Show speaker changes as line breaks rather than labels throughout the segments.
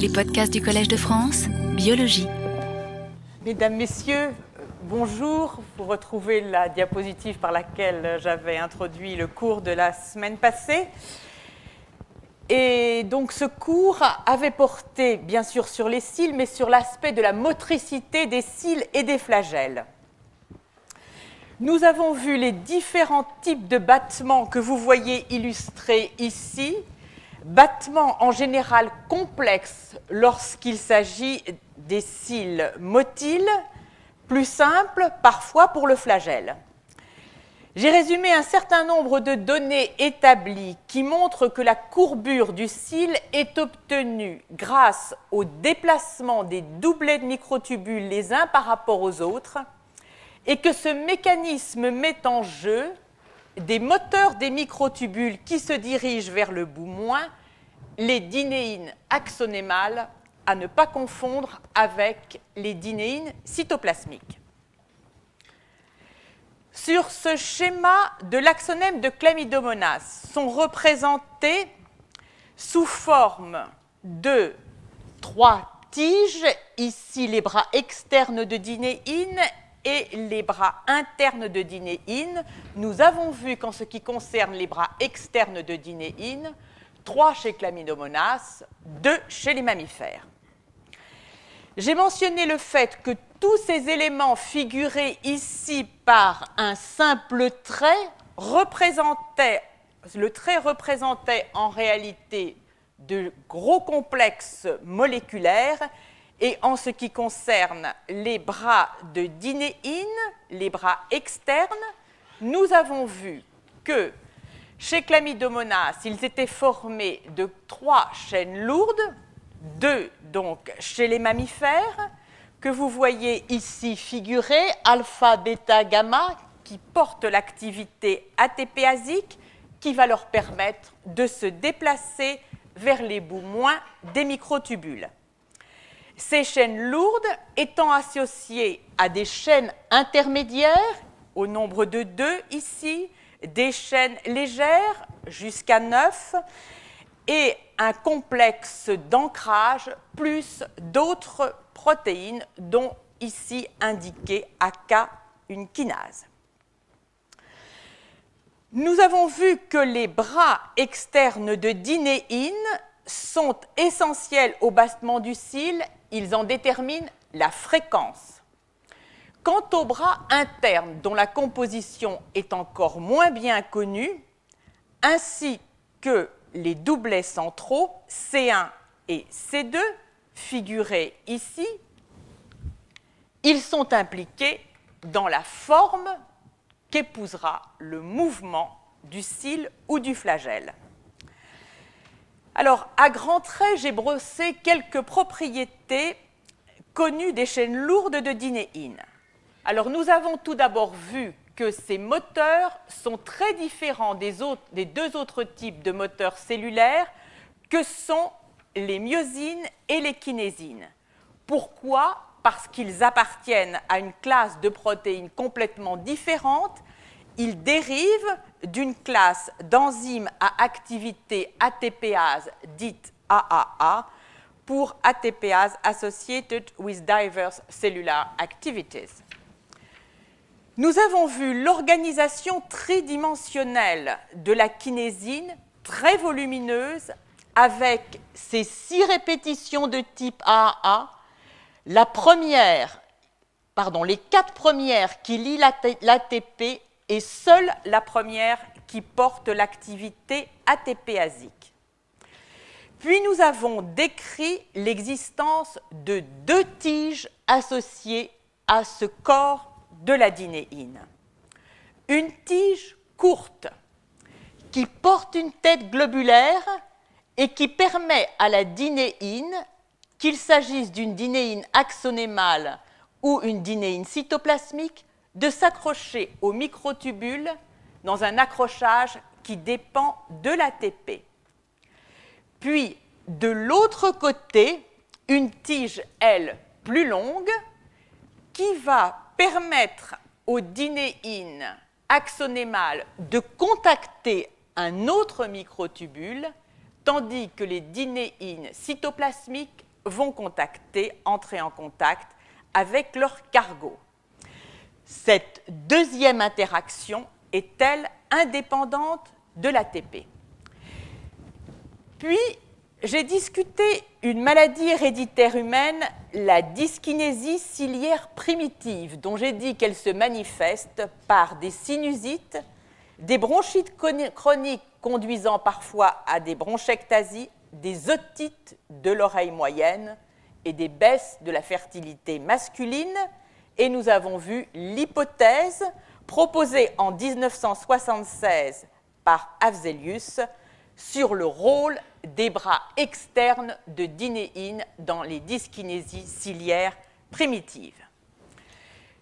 Les podcasts du Collège de France, Biologie.
Mesdames, Messieurs, bonjour. Vous retrouvez la diapositive par laquelle j'avais introduit le cours de la semaine passée. Et donc ce cours avait porté bien sûr sur les cils, mais sur l'aspect de la motricité des cils et des flagelles. Nous avons vu les différents types de battements que vous voyez illustrés ici, battements en général complexes lorsqu'il s'agit des cils motiles, plus simples parfois pour le flagelle. J'ai résumé un certain nombre de données établies qui montrent que la courbure du cil est obtenue grâce au déplacement des doublets de microtubules les uns par rapport aux autres et que ce mécanisme met en jeu des moteurs des microtubules qui se dirigent vers le bout moins, les dinéines axonémales, à ne pas confondre avec les dinéines cytoplasmiques. Sur ce schéma de l'axonème de Chlamydomonas sont représentés sous forme de trois tiges, ici les bras externes de dinéine et les bras internes de dinéine. Nous avons vu qu'en ce qui concerne les bras externes de dinéine, trois chez Chlamydomonas, deux chez les mammifères. J'ai mentionné le fait que tous ces éléments figurés ici par un simple trait représentaient, le trait représentait en réalité de gros complexes moléculaires et en ce qui concerne les bras de dinéine, les bras externes, nous avons vu que chez Chlamydomonas, ils étaient formés de trois chaînes lourdes, deux donc chez les mammifères, que vous voyez ici figurer, alpha, bêta, gamma, qui portent l'activité ATPasique qui va leur permettre de se déplacer vers les bouts moins des microtubules. Ces chaînes lourdes étant associées à des chaînes intermédiaires, au nombre de deux ici, des chaînes légères jusqu'à neuf, et un complexe d'ancrage plus d'autres protéines, dont ici indiqué AK, une kinase. Nous avons vu que les bras externes de dinéine sont essentiels au battement du cil, ils en déterminent la fréquence. Quant aux bras internes, dont la composition est encore moins bien connue, ainsi que les doublets centraux C1 et C2, figurés ici, ils sont impliqués dans la forme qu'épousera le mouvement du cil ou du flagelle. Alors, à grands traits, j'ai brossé quelques propriétés connues des chaînes lourdes de dinéine. Alors, nous avons tout d'abord vu que ces moteurs sont très différents des, deux autres types de moteurs cellulaires que sont les myosines et les kinésines. Pourquoi? Parce qu'ils appartiennent à une classe de protéines complètement différente. Ils dérivent d'une classe d'enzymes à activité ATPase dite AAA pour ATPase Associated with Diverse Cellular Activities. Nous avons vu l'organisation tridimensionnelle de la kinésine très volumineuse avec ces six répétitions de type AA. La première, les quatre premières qui lient l'ATP et seule la première qui porte l'activité ATPasique. Puis nous avons décrit l'existence de deux tiges associées à ce corps de la dinéine. Une tige courte qui porte une tête globulaire et qui permet à la dinéine, qu'il s'agisse d'une dinéine axonémale ou une dinéine cytoplasmique, de s'accrocher au microtubule dans un accrochage qui dépend de l'ATP. Puis, de l'autre côté, une tige, elle, plus longue, qui va permettre aux dinéines axonémales de contacter un autre microtubule, tandis que les dinéines cytoplasmiques vont contacter, entrer en contact avec leur cargo. Cette deuxième interaction est-elle indépendante de l'ATP Puis, j'ai discuté une maladie héréditaire humaine, la dyskinésie ciliaire primitive, dont j'ai dit qu'elle se manifeste par des sinusites, des bronchites chroniques conduisant parfois à des bronchectasies, des otites de l'oreille moyenne et des baisses de la fertilité masculine. Et nous avons vu l'hypothèse proposée en 1976 par Afzelius sur le rôle des bras externes de dinéine dans les dyskinésies ciliaires primitives.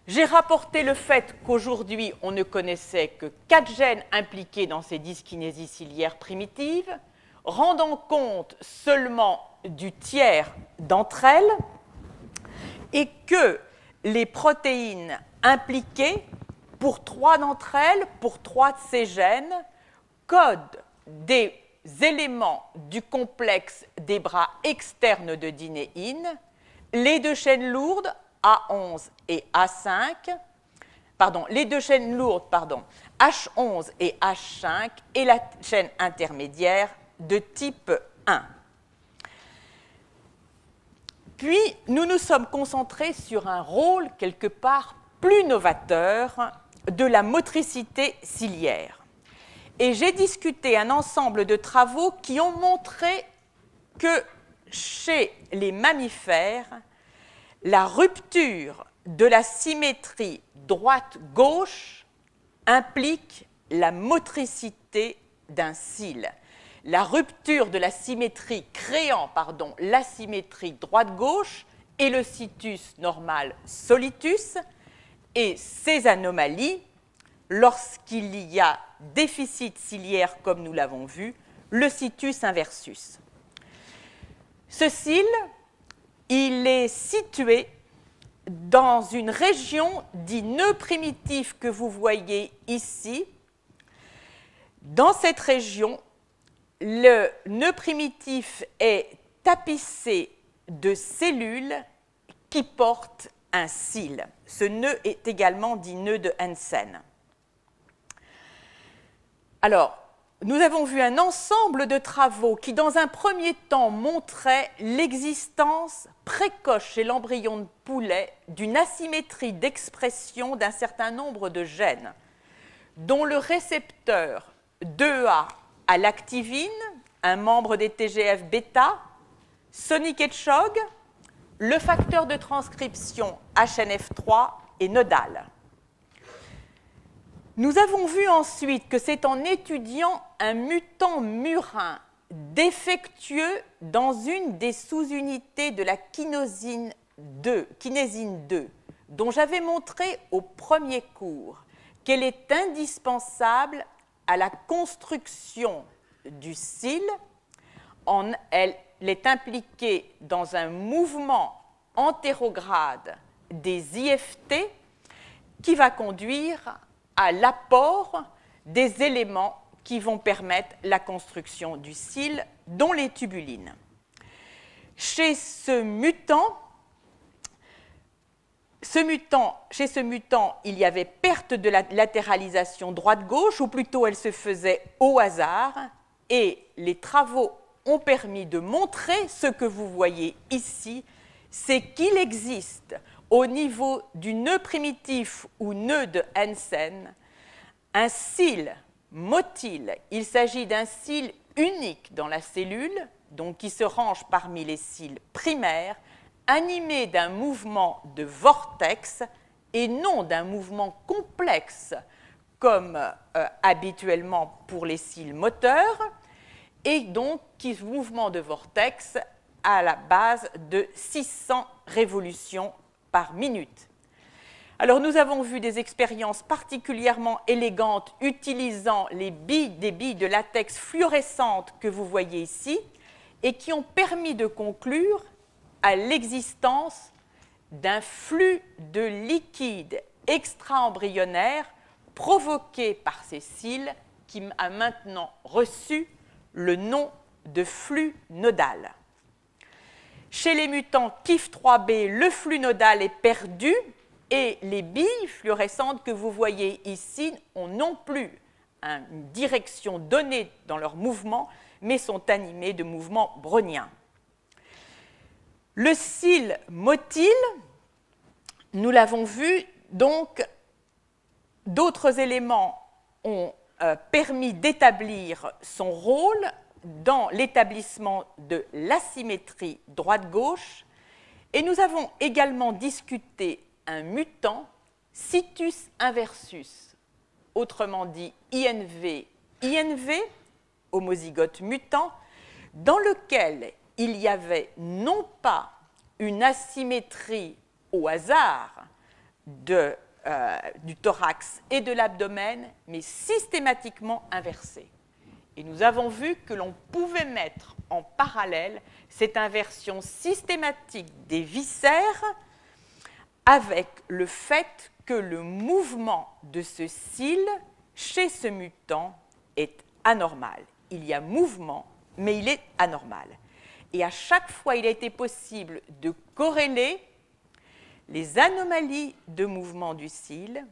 J'ai rapporté le fait qu'aujourd'hui, on ne connaissait que quatre gènes impliqués dans ces dyskinésies ciliaires primitives, rendant compte seulement du tiers d'entre elles, et que les protéines impliquées, pour trois d'entre elles, pour trois de ces gènes, codent des éléments du complexe des bras externes de dinéine, les deux chaînes lourdes A11 et A5, pardon, les deux chaînes lourdes, pardon, H11 et H5 et la chaîne intermédiaire de type 1. Puis, nous nous sommes concentrés sur un rôle quelque part plus novateur de la motricité ciliaire et j'ai discuté un ensemble de travaux qui ont montré que chez les mammifères, la rupture de la symétrie droite-gauche implique la motricité d'un cil. La rupture de la symétrie créant pardon, l'asymétrie droite-gauche et le situs normal solitus et ces anomalies lorsqu'il y a déficit ciliaire comme nous l'avons vu, le situs inversus. Ce cil, il est situé dans une région dit nœud primitif que vous voyez ici. Dans cette région, le nœud primitif est tapissé de cellules qui portent un cil. Ce nœud est également dit nœud de Hansen. Alors, nous avons vu un ensemble de travaux qui, dans un premier temps, montraient l'existence précoce chez l'embryon de poulet d'une asymétrie d'expression d'un certain nombre de gènes, dont le récepteur 2A à l'activine, un membre des TGF-bêta, Sonic Hedgehog, le facteur de transcription HNF3 et nodal. Nous avons vu ensuite que c'est en étudiant un mutant murin défectueux dans une des sous-unités de la kinésine 2, kinésine 2 dont j'avais montré au premier cours qu'elle est indispensable à la construction du cil. elle est impliquée dans un mouvement antérograde des IFT qui va conduire à l'apport des éléments qui vont permettre la construction du cil, dont les tubulines. Chez ce mutant, chez ce mutant, il y avait perte de la latéralisation droite-gauche, ou plutôt elle se faisait au hasard, et les travaux ont permis de montrer ce que vous voyez ici, c'est qu'il existe au niveau du nœud primitif ou nœud de Hansen, un cil motile. Il s'agit d'un cil unique dans la cellule, donc qui se range parmi les cils primaires, animé d'un mouvement de vortex et non d'un mouvement complexe comme euh, habituellement pour les cils moteurs, et donc qui mouvement de vortex à la base de 600 révolutions par minute. Alors nous avons vu des expériences particulièrement élégantes utilisant les billes, des billes de latex fluorescentes que vous voyez ici et qui ont permis de conclure à l'existence d'un flux de liquide extra-embryonnaire provoqué par ces cils qui a maintenant reçu le nom de flux nodal. Chez les mutants KIF3B, le flux nodal est perdu et les billes fluorescentes que vous voyez ici ont non plus une direction donnée dans leur mouvement, mais sont animées de mouvements browniens. Le cil motile, nous l'avons vu, donc d'autres éléments ont euh, permis d'établir son rôle dans l'établissement de l'asymétrie droite-gauche. Et nous avons également discuté un mutant, situs inversus, autrement dit INV, INV, homozygote mutant, dans lequel il y avait non pas une asymétrie au hasard de, euh, du thorax et de l'abdomen, mais systématiquement inversée. Et nous avons vu que l'on pouvait mettre en parallèle cette inversion systématique des viscères avec le fait que le mouvement de ce cil chez ce mutant est anormal. Il y a mouvement, mais il est anormal. Et à chaque fois, il a été possible de corréler les anomalies de mouvement du cil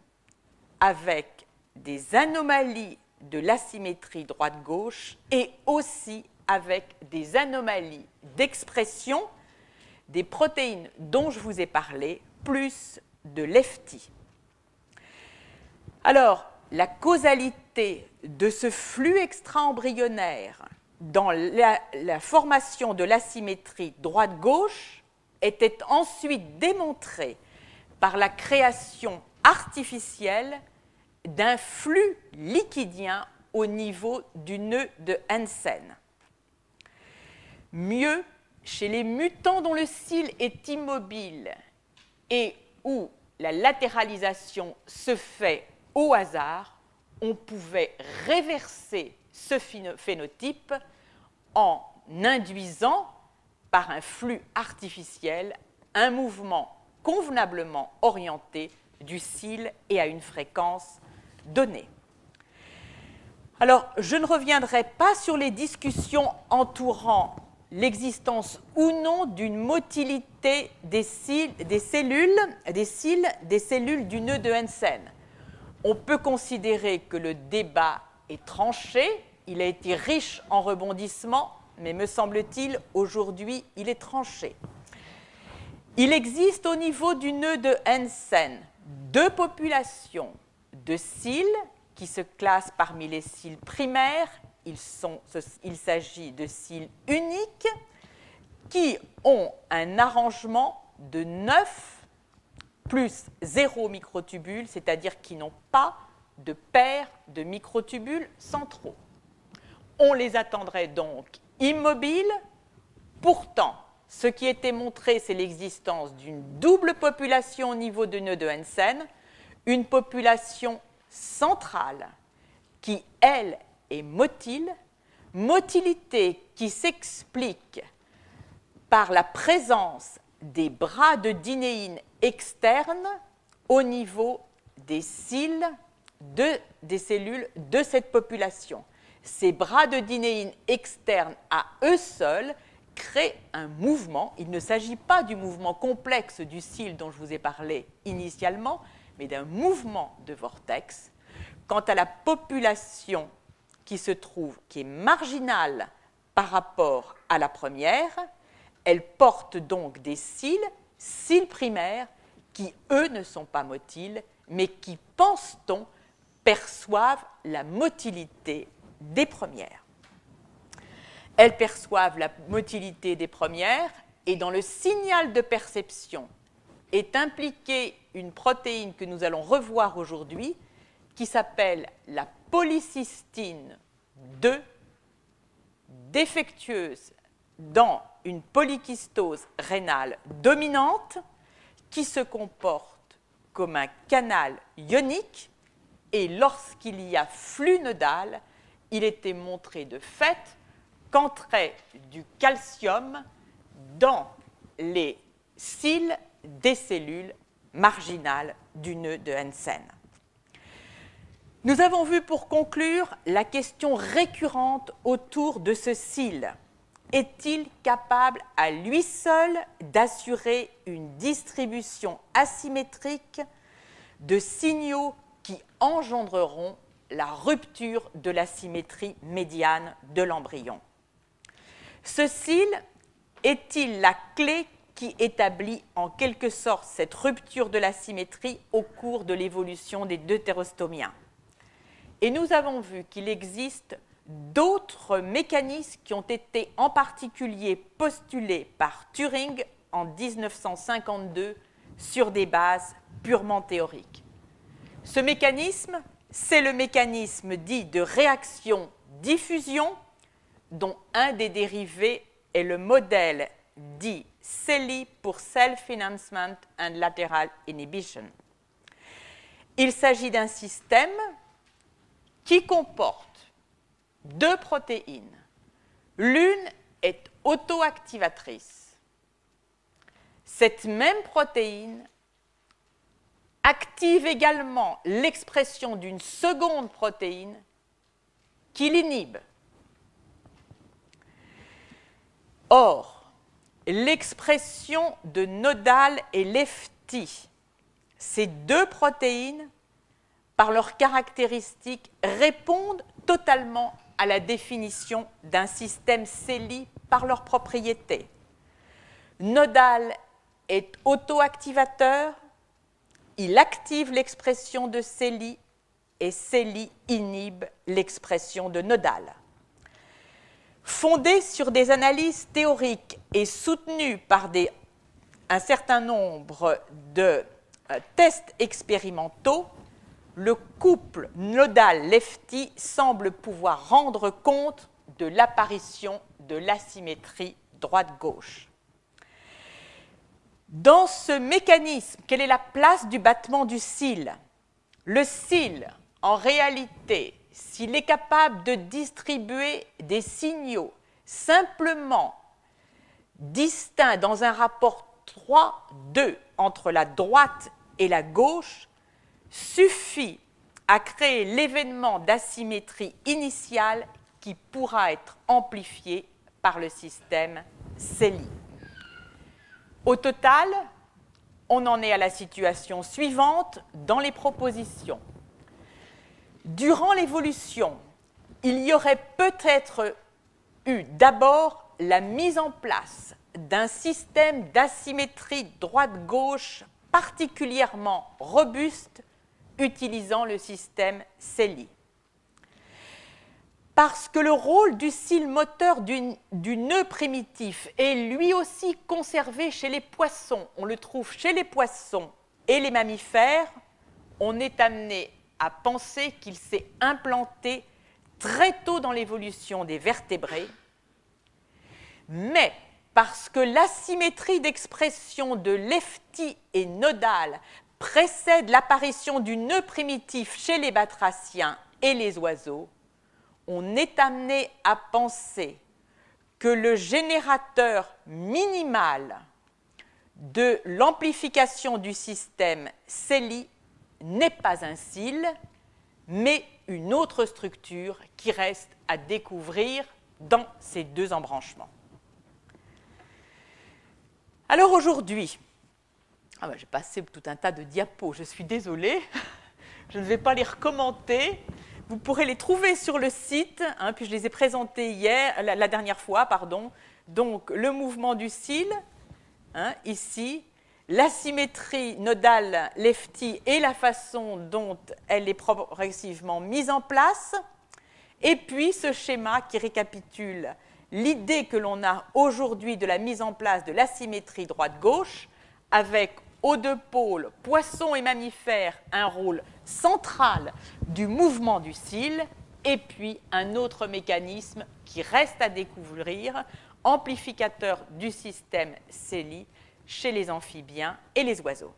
avec des anomalies de l'asymétrie droite-gauche et aussi avec des anomalies d'expression des protéines dont je vous ai parlé, plus de lefty. Alors, la causalité de ce flux extra-embryonnaire dans la, formation de l'asymétrie droite-gauche était ensuite démontrée par la création artificielle d'un flux liquidien au niveau du nœud de Hansen. Mieux, chez les mutants dont le cil est immobile et où la latéralisation se fait au hasard, on pouvait réverser ce phénotype en induisant par un flux artificiel un mouvement convenablement orienté du cil et à une fréquence données. Alors, je ne reviendrai pas sur les discussions entourant l'existence ou non d'une motilité des, des, cellules, des cils, des cellules du nœud de Hansen. On peut considérer que le débat est tranché, il a été riche en rebondissements, mais me semble-t-il, aujourd'hui, il est tranché. Il existe au niveau du nœud de Hansen deux populations de cils qui se classent parmi les cils primaires. Il, il s'agit de cils uniques qui ont un arrangement de 9 plus 0 microtubules, c'est-à-dire qui n'ont pas de paire de microtubules centraux. On les attendrait donc immobiles. Pourtant, ce qui était montré, c'est l'existence d'une double population au niveau du nœud de Hansen, une population centrale qui, elle, est motile, motilité qui s'explique par la présence des bras de dinéine externes au niveau des cils de, des cellules de cette population. Ces bras de dinéine externes à eux seuls créent un mouvement. Il ne s'agit pas du mouvement complexe du cil dont je vous ai parlé initialement, mais d'un mouvement de vortex. Quant à la population qui se trouve, qui est marginale par rapport à la première, elle porte donc des cils, cils primaires, qui eux ne sont pas motiles, mais qui, pense-t-on, perçoivent la motilité des premières. Elles perçoivent la motilité des premières et dans le signal de perception est impliquée une protéine que nous allons revoir aujourd'hui qui s'appelle la polycystine 2, défectueuse dans une polykystose rénale dominante qui se comporte comme un canal ionique et lorsqu'il y a flux nodal, il était montré de fait qu'entrait du calcium dans les cils des cellules marginales du nœud de Hansen. Nous avons vu pour conclure la question récurrente autour de ce cil. est-il capable à lui seul d'assurer une distribution asymétrique de signaux qui engendreront la rupture de la symétrie médiane de l'embryon Ce cil est-il la clé qui établit en quelque sorte cette rupture de la symétrie au cours de l'évolution des deutérostomiens Et nous avons vu qu'il existe d'autres mécanismes qui ont été en particulier postulés par Turing en 1952 sur des bases purement théoriques. Ce mécanisme, c'est le mécanisme dit de réaction-diffusion, dont un des dérivés est le modèle dit CELI pour Self-Enhancement and Lateral Inhibition. Il s'agit d'un système qui comporte deux protéines. L'une est autoactivatrice. Cette même protéine active également l'expression d'une seconde protéine qui l'inhibe. Or, l'expression de nodal et lefty, ces deux protéines, par leurs caractéristiques, répondent totalement à la définition d'un système CELI par leurs propriétés. Nodal est autoactivateur, il active l'expression de CELI et CELI inhibe l'expression de nodal. Fondé sur des analyses théoriques et soutenu par un certain nombre de euh, tests expérimentaux, le couple nodal-lefty semble pouvoir rendre compte de l'apparition de l'asymétrie droite-gauche. Dans ce mécanisme, quelle est la place du battement du cil? Le cil, en réalité, s'il est capable de distribuer des signaux simplement distincts dans un rapport 3-2 entre la droite et la gauche, suffit à créer l'événement d'asymétrie initiale qui pourra être amplifié par le système CELI. Au total, on en est à la situation suivante dans les propositions. Durant l'évolution, il y aurait peut-être eu d'abord la mise en place d'un système d'asymétrie droite-gauche particulièrement robuste utilisant le système CELI. Parce que le rôle du cil moteur du, nœud primitif est lui aussi conservé chez les poissons, on le trouve chez les poissons et les mammifères, on est amené à penser qu'il s'est implanté très tôt dans l'évolution des vertébrés, mais parce que l'asymétrie d'expression de lefty et nodal précède l'apparition du nœud primitif chez les batraciens et les oiseaux, on est amené à penser que le générateur minimal de l'amplification du système CELI n'est pas un cil, mais une autre structure qui reste à découvrir dans ces deux embranchements. Alors aujourd'hui, ah ben, j'ai passé tout un tas de diapos, je suis désolée, je ne vais pas les recommenter. Vous pourrez les trouver sur le site, hein, puis je les ai présentés hier, la, dernière fois, pardon. Donc le mouvement du cil, hein, ici, l'asymétrie nodale lefty et la façon dont elle est progressivement mise en place, et puis ce schéma qui récapitule l'idée que l'on a aujourd'hui de la mise en place de l'asymétrie droite-gauche, avec aux deux pôles, poissons et mammifères, un rôle central du mouvement du cil, et puis un autre mécanisme qui reste à découvrir, amplificateur du système CELI chez les amphibiens et les oiseaux.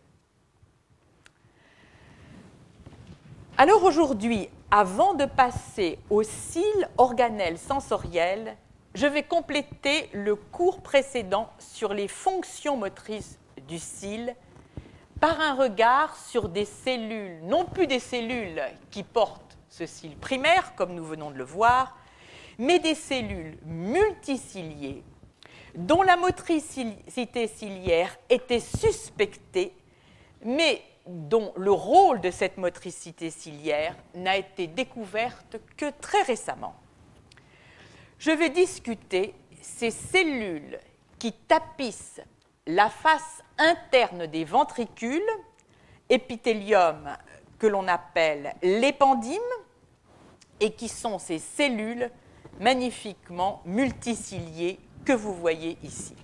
Alors aujourd'hui, avant de passer au cils organelles sensorielles, je vais compléter le cours précédent sur les fonctions motrices du cil par un regard sur des cellules, non plus des cellules qui portent ce cil primaire, comme nous venons de le voir, mais des cellules multiciliées dont la motricité ciliaire était suspectée, mais dont le rôle de cette motricité ciliaire n'a été découverte que très récemment. Je vais discuter ces cellules qui tapissent la face interne des ventricules, épithélium que l'on appelle l'épandime, et qui sont ces cellules magnifiquement multiciliées que vous voyez ici.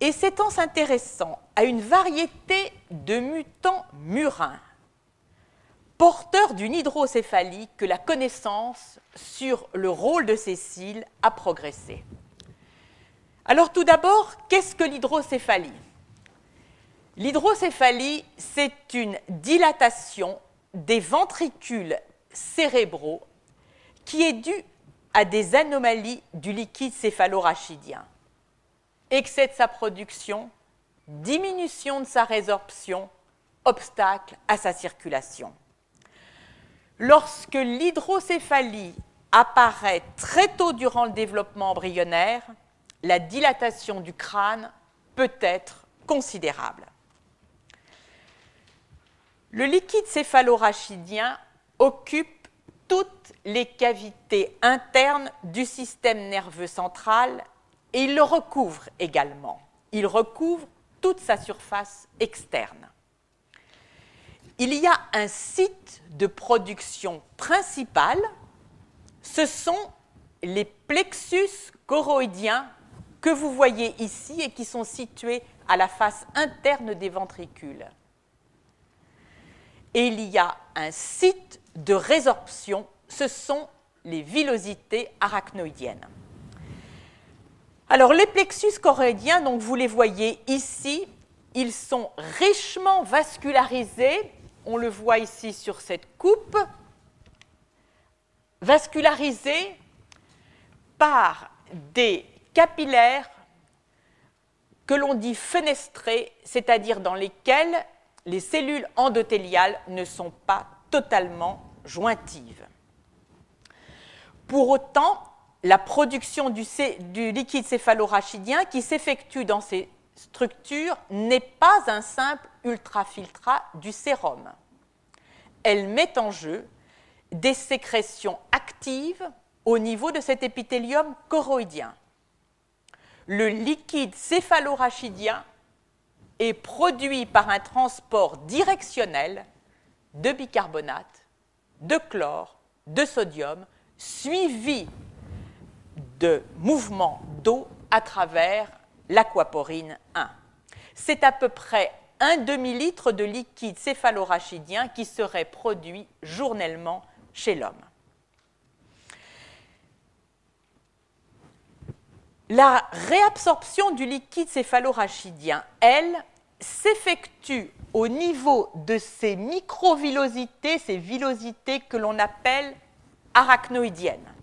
Et c'est en s'intéressant à une variété de mutants murins, porteurs d'une hydrocéphalie, que la connaissance sur le rôle de ces cils a progressé. Alors tout d'abord, qu'est-ce que l'hydrocéphalie? L'hydrocéphalie, c'est une dilatation des ventricules cérébraux qui est due à des anomalies du liquide céphalorachidien. Excès de sa production, diminution de sa résorption, obstacle à sa circulation. Lorsque l'hydrocéphalie apparaît très tôt durant le développement embryonnaire, la dilatation du crâne peut être considérable. Le liquide céphalorachidien occupe toutes les cavités internes du système nerveux central et il le recouvre également. Il recouvre toute sa surface externe. Il y a un site de production principal, ce sont les plexus choroïdiens que vous voyez ici et qui sont situés à la face interne des ventricules. Et il y a un site de résorption, ce sont les villosités arachnoïdiennes. Alors les plexus choroïdiens, donc vous les voyez ici, ils sont richement vascularisés, on le voit ici sur cette coupe, vascularisés par des capillaires que l'on dit fenestrés, c'est-à-dire dans lesquels les cellules endothéliales ne sont pas totalement jointives. Pour autant, la production du, liquide céphalorachidien qui s'effectue dans ces structures n'est pas un simple ultrafiltrat du sérum. Elle met en jeu des sécrétions actives au niveau de cet épithélium choroïdien. Le liquide céphalorachidien est produit par un transport directionnel de bicarbonate, de chlore, de sodium, suivi de mouvements d'eau à travers l'aquaporine 1. C'est à peu près un demi-litre de liquide céphalorachidien qui serait produit journellement chez l'homme. La réabsorption du liquide céphalorachidien, elle, s'effectue au niveau de ces microvillosités, ces villosités que l'on appelle arachnoïdiennes.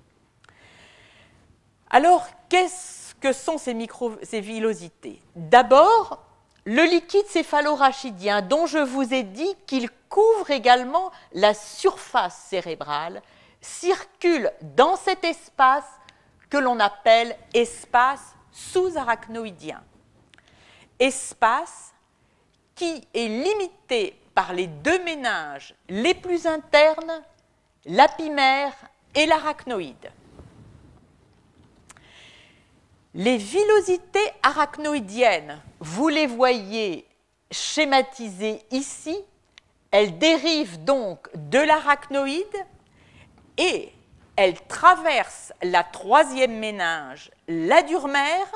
Alors, qu'est-ce que sont ces, ces villosités? D'abord, le liquide céphalorachidien, dont je vous ai dit qu'il couvre également la surface cérébrale, circule dans cet espace que l'on appelle espace sous-arachnoïdien. Espace qui est limité par les deux méninges les plus internes, l'apimère et l'arachnoïde. Les villosités arachnoïdiennes, vous les voyez schématisées ici, elles dérivent donc de l'arachnoïde et elles traversent la troisième méninge, la durmère,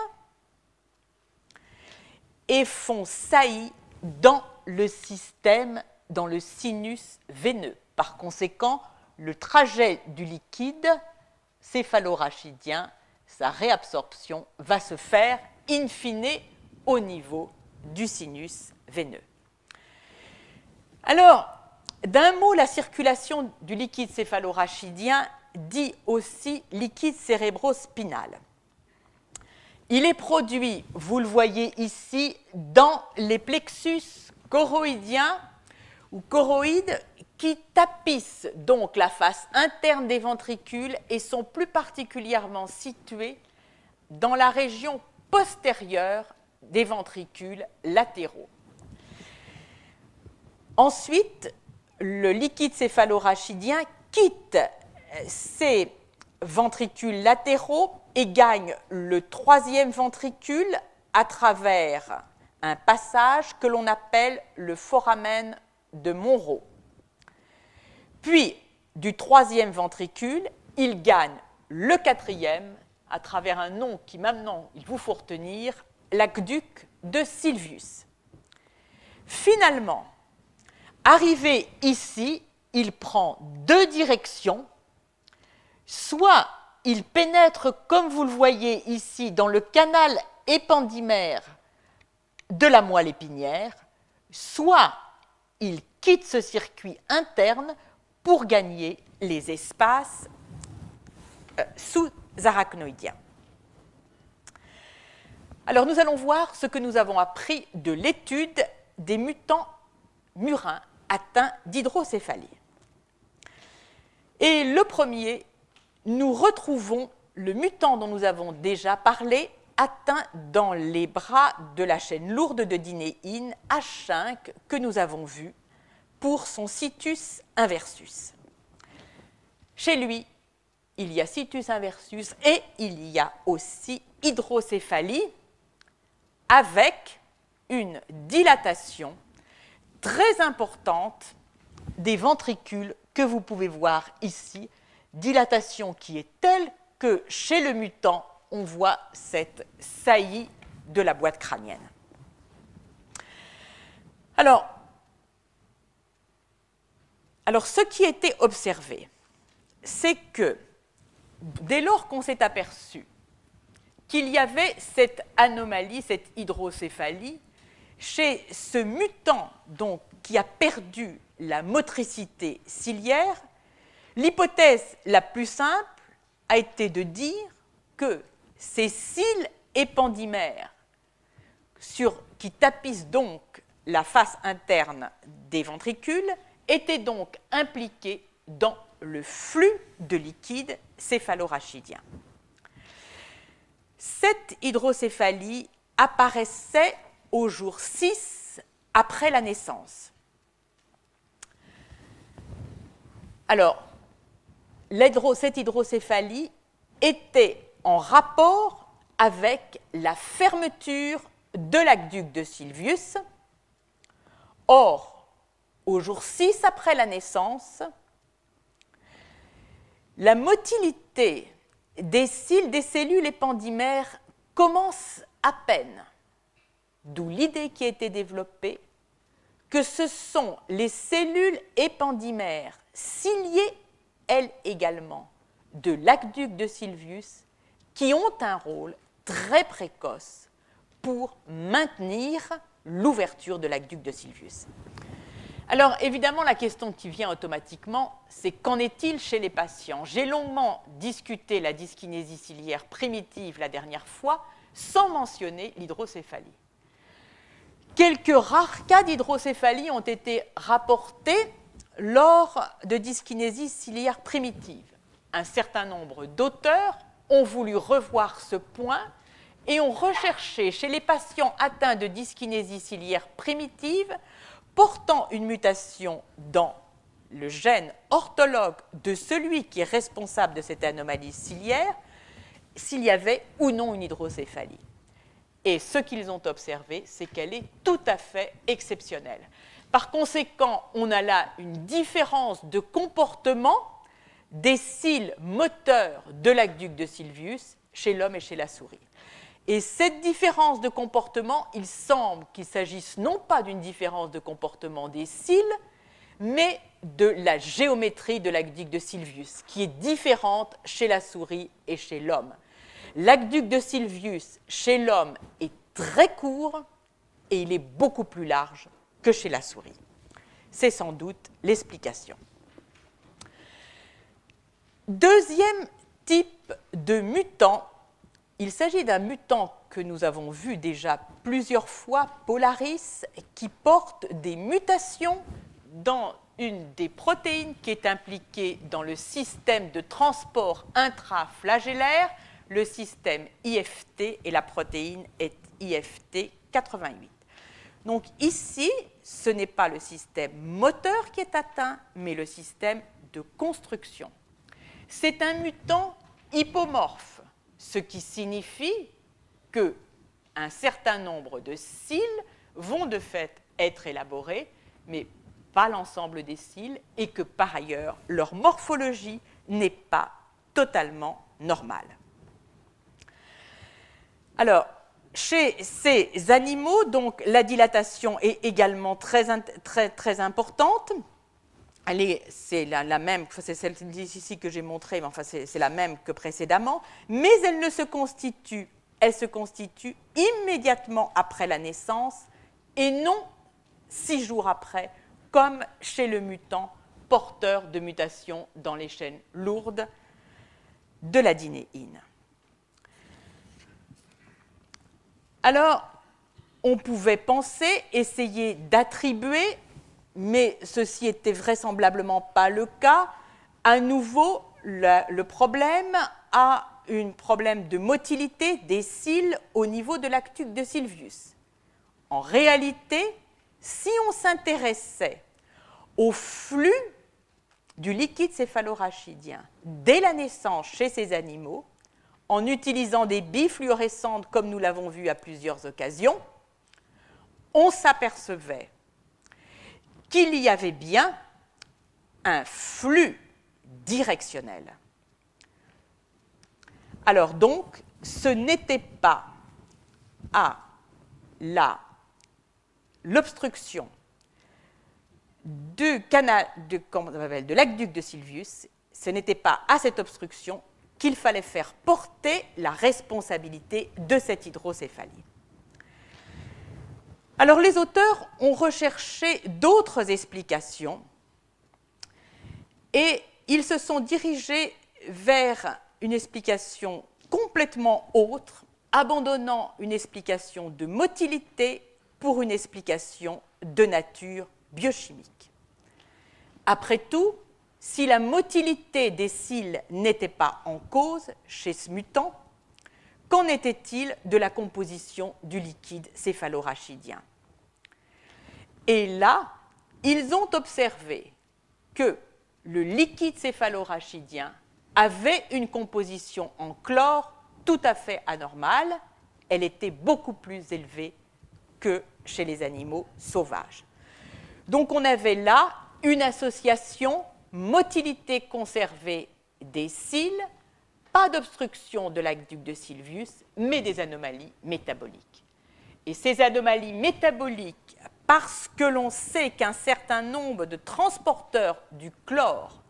et font saillie dans le système, dans le sinus veineux. Par conséquent, le trajet du liquide céphalorachidien, sa réabsorption va se faire in fine au niveau du sinus veineux. Alors, d'un mot, la circulation du liquide céphalorachidien dit aussi liquide cérébrospinal. Il est produit, vous le voyez ici, dans les plexus choroïdiens ou choroïdes qui tapissent donc la face interne des ventricules et sont plus particulièrement situés dans la région postérieure des ventricules latéraux. Ensuite, le liquide céphalorachidien quitte ces ventricules latéraux et gagne le troisième ventricule à travers un passage que l'on appelle le foramen de Monro. Puis, du troisième ventricule, il gagne le quatrième à travers un nom qui maintenant il vous faut retenir, l'aqueduc de Silvius. Finalement, arrivé ici, il prend deux directions. Soit il pénètre, comme vous le voyez ici, dans le canal épandymère de la moelle épinière, soit il quitte ce circuit interne pour gagner les espaces euh, sous-arachnoïdiens. Alors nous allons voir ce que nous avons appris de l'étude des mutants murins atteints d'hydrocéphalie. Et le premier, nous retrouvons le mutant dont nous avons déjà parlé, atteint dans les bras de la chaîne lourde de dinéine H5 que nous avons vu pour son situs inversus. Chez lui, il y a situs inversus et il y a aussi hydrocéphalie avec une dilatation très importante des ventricules que vous pouvez voir ici, dilatation qui est telle que chez le mutant, on voit cette saillie de la boîte crânienne. Alors, ce qui était observé, c'est que dès lors qu'on s'est aperçu qu'il y avait cette anomalie, cette hydrocéphalie, chez ce mutant donc, qui a perdu la motricité ciliaire, l'hypothèse la plus simple a été de dire que ces cils épandymères sur, qui tapissent donc la face interne des ventricules était donc impliqué dans le flux de liquide céphalorachidien. Cette hydrocéphalie apparaissait au jour 6 après la naissance. Alors, cette hydrocéphalie était en rapport avec la fermeture de l'aqueduc de Sylvius. Or, au jour 6 après la naissance, la motilité des cils des cellules épandymères commence à peine, d'où l'idée qui a été développée que ce sont les cellules épandymères ciliées, elles également, de l'aqueduc de Sylvius, qui ont un rôle très précoce pour maintenir l'ouverture de l'aqueduc de Sylvius. Alors évidemment, la question qui vient automatiquement, c'est qu'en est-il chez les patients? J'ai longuement discuté la dyskinésie ciliaire primitive la dernière fois, sans mentionner l'hydrocéphalie. Quelques rares cas d'hydrocéphalie ont été rapportés lors de dyskinésie ciliaire primitive. Un certain nombre d'auteurs ont voulu revoir ce point et ont recherché chez les patients atteints de dyskinésie ciliaire primitive portant une mutation dans le gène orthologue de celui qui est responsable de cette anomalie ciliaire, s'il y avait ou non une hydrocéphalie. Et ce qu'ils ont observé, c'est qu'elle est tout à fait exceptionnelle. Par conséquent, on a là une différence de comportement des cils moteurs de l'aqueduc de Sylvius chez l'homme et chez la souris. Et cette différence de comportement, il semble qu'il s'agisse non pas d'une différence de comportement des cils, mais de la géométrie de l'aqueduc de Sylvius, qui est différente chez la souris et chez l'homme. L'aqueduc de Sylvius chez l'homme est très court et il est beaucoup plus large que chez la souris. C'est sans doute l'explication. Deuxième type de mutant il s'agit d'un mutant que nous avons vu déjà plusieurs fois, Polaris, qui porte des mutations dans une des protéines qui est impliquée dans le système de transport intraflagellaire, le système IFT, et la protéine est IFT 88. Donc ici, ce n'est pas le système moteur qui est atteint, mais le système de construction. C'est un mutant hypomorphe, ce qui signifie que un certain nombre de cils vont de fait être élaborés, mais pas l'ensemble des cils, et que par ailleurs, leur morphologie n'est pas totalement normale. Alors, chez ces animaux, donc, la dilatation est également très, importante. C'est la, la, même, c'est celle ici que j'ai montrée, mais enfin c'est la même que précédemment, mais elle ne se constitue, elle se constitue immédiatement après la naissance et non six jours après, comme chez le mutant porteur de mutations dans les chaînes lourdes de la dinéine. Alors, on pouvait penser, essayer d'attribuer, mais ceci était vraisemblablement pas le cas, à nouveau le, problème à un problème de motilité des cils au niveau de l'actuc de Sylvius. En réalité, si on s'intéressait au flux du liquide céphalorachidien dès la naissance chez ces animaux, en utilisant des bifluorescentes comme nous l'avons vu à plusieurs occasions, on s'apercevait qu'il y avait bien un flux directionnel. Alors donc, ce n'était pas à l'obstruction du canal de, de l'aqueduc de Sylvius, ce n'était pas à cette obstruction qu'il fallait faire porter la responsabilité de cette hydrocéphalie. Alors les auteurs ont recherché d'autres explications et ils se sont dirigés vers une explication complètement autre, abandonnant une explication de motilité pour une explication de nature biochimique. Après tout, si la motilité des cils n'était pas en cause chez ce mutant, qu'en était-il de la composition du liquide céphalorachidien? Et là, ils ont observé que le liquide céphalorachidien avait une composition en chlore tout à fait anormale. Elle était beaucoup plus élevée que chez les animaux sauvages. Donc on avait là une association motilité conservée des cils, pas d'obstruction de l'aqueduc de Sylvius, mais des anomalies métaboliques. Et ces anomalies métaboliques, parce que l'on sait qu'un certain nombre de transporteurs du chlore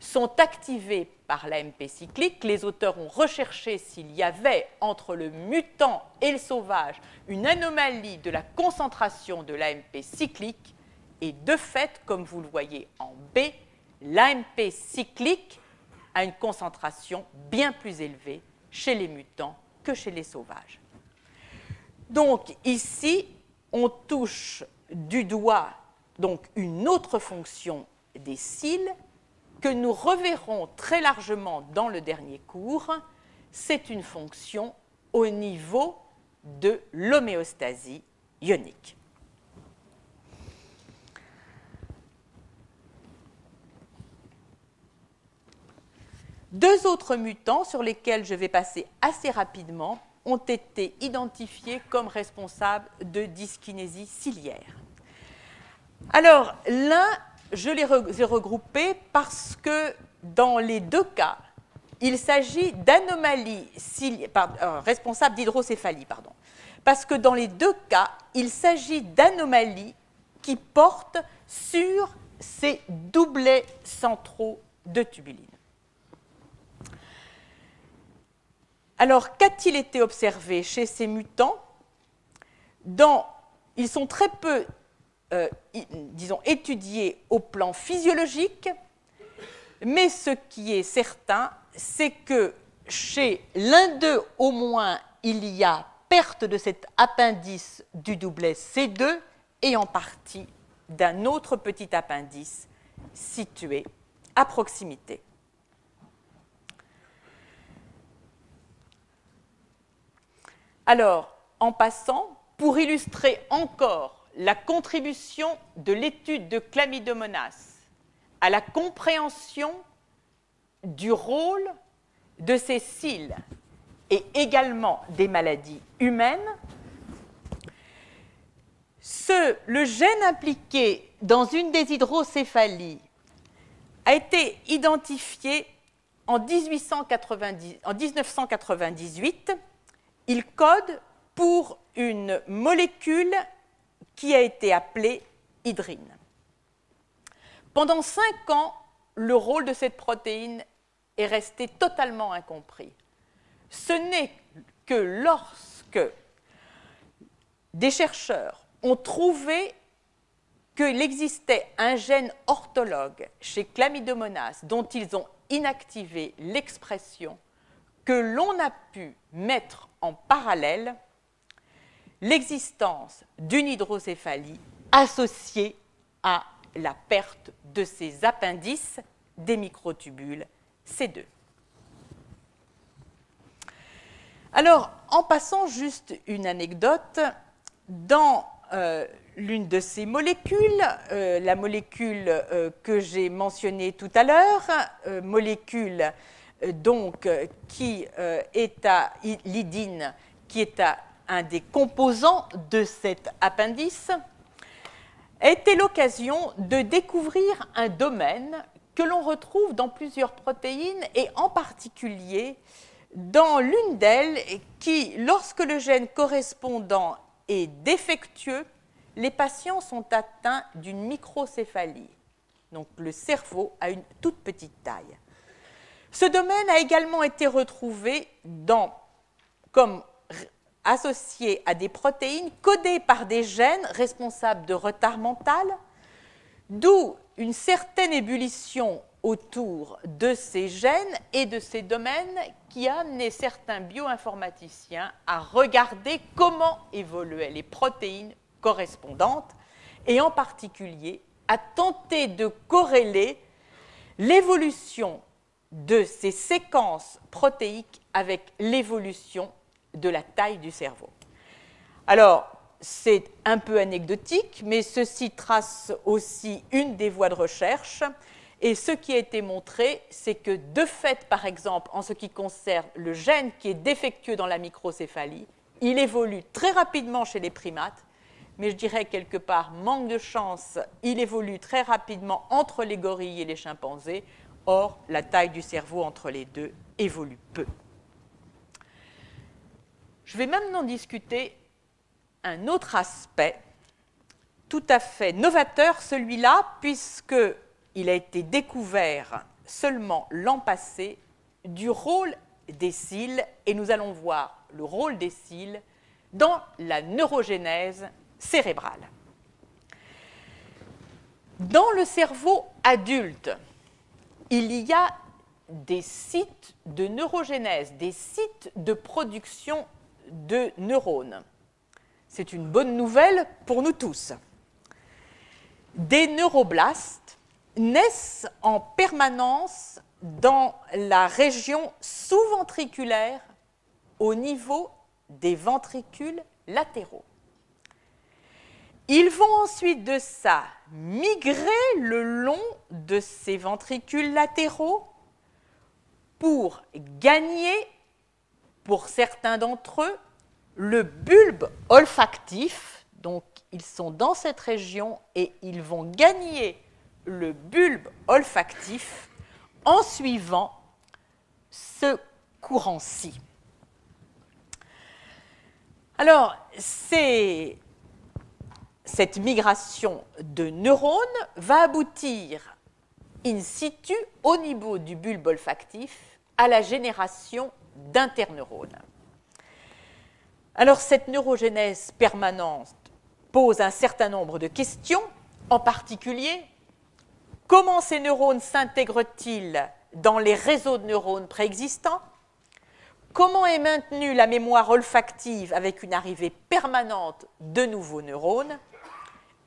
sont activés par l'AMP cyclique, les auteurs ont recherché s'il y avait entre le mutant et le sauvage une anomalie de la concentration de l'AMP cyclique, et de fait, comme vous le voyez en B, l'AMP cyclique a une concentration bien plus élevée chez les mutants que chez les sauvages. Donc ici, on touche du doigt une autre fonction des cils que nous reverrons très largement dans le dernier cours. C'est une fonction au niveau de l'homéostasie ionique. Deux autres mutants sur lesquels je vais passer assez rapidement ont été identifiés comme responsables de dyskinésie ciliaire. Alors, l'un, je les ai regroupés parce que dans les deux cas, il s'agit d'anomalies euh, responsables d'hydrocéphalie, pardon. Parce que dans les deux cas, il s'agit d'anomalies qui portent sur ces doublets centraux de tubuline. Alors, qu'a-t-il été observé chez ces mutants Ils sont très peu, euh, étudiés au plan physiologique, mais ce qui est certain, c'est que chez l'un d'eux au moins, il y a perte de cet appendice du doublet C2 et en partie d'un autre petit appendice situés à proximité. Alors, en passant, pour illustrer encore la contribution de l'étude de Chlamydomonas à la compréhension du rôle de ces cils et également des maladies humaines, le gène impliqué dans une des hydrocéphalies a été identifié en, 1890, en 1998. Il code pour une molécule qui a été appelée hydrine. Pendant cinq ans, le rôle de cette protéine est resté totalement incompris. Ce n'est que lorsque des chercheurs ont trouvé qu'il existait un gène orthologue chez Chlamydomonas dont ils ont inactivé l'expression que l'on a pu mettre en parallèle l'existence d'une hydrocéphalie associée à la perte de ces appendices des microtubules C2. Alors, en passant juste une anecdote, dans euh, l'une de ces molécules, euh, la molécule euh, que j'ai mentionnée tout à l'heure, molécule donc qui est à l'idine, qui est un des composants de cet appendice, été l'occasion de découvrir un domaine que l'on retrouve dans plusieurs protéines et en particulier dans l'une d'elles qui, lorsque le gène correspondant est défectueux, les patients sont atteints d'une microcéphalie. Donc le cerveau a une toute petite taille. Ce domaine a également été retrouvé comme associé à des protéines codées par des gènes responsables de retard mental, d'où une certaine ébullition autour de ces gènes et de ces domaines qui a amené certains bioinformaticiens à regarder comment évoluaient les protéines correspondantes et en particulier à tenter de corréler l'évolution de ces séquences protéiques avec l'évolution de la taille du cerveau. Alors, c'est un peu anecdotique, mais ceci trace aussi une des voies de recherche et ce qui a été montré, c'est que de fait, par exemple, en ce qui concerne le gène qui est défectueux dans la microcéphalie, il évolue très rapidement chez les primates, mais je dirais quelque part, manque de chance, il évolue très rapidement entre les gorilles et les chimpanzés. Or, la taille du cerveau entre les deux évolue peu. Je vais maintenant discuter un autre aspect tout à fait novateur, celui-là, puisque il a été découvert seulement l'an passé du rôle des cils, et nous allons voir le rôle des cils dans la neurogénèse cérébrale. Dans le cerveau adulte, il y a des sites de neurogénèse, des sites de production de neurones. C'est une bonne nouvelle pour nous tous. Des neuroblastes naissent en permanence dans la région sous-ventriculaire au niveau des ventricules latéraux. Ils vont ensuite de ça migrer le long de ces ventricules latéraux pour gagner, pour certains d'entre eux, le bulbe olfactif. Donc, ils sont dans cette région et ils vont gagner le bulbe olfactif en suivant ce courant-ci. Alors, cette migration de neurones va aboutir in situ au niveau du bulbe olfactif à la génération d'interneurones. Alors cette neurogénèse permanente pose un certain nombre de questions, en particulier Comment ces neurones s'intègrent-ils dans les réseaux de neurones préexistants? Comment est maintenue la mémoire olfactive avec une arrivée permanente de nouveaux neurones?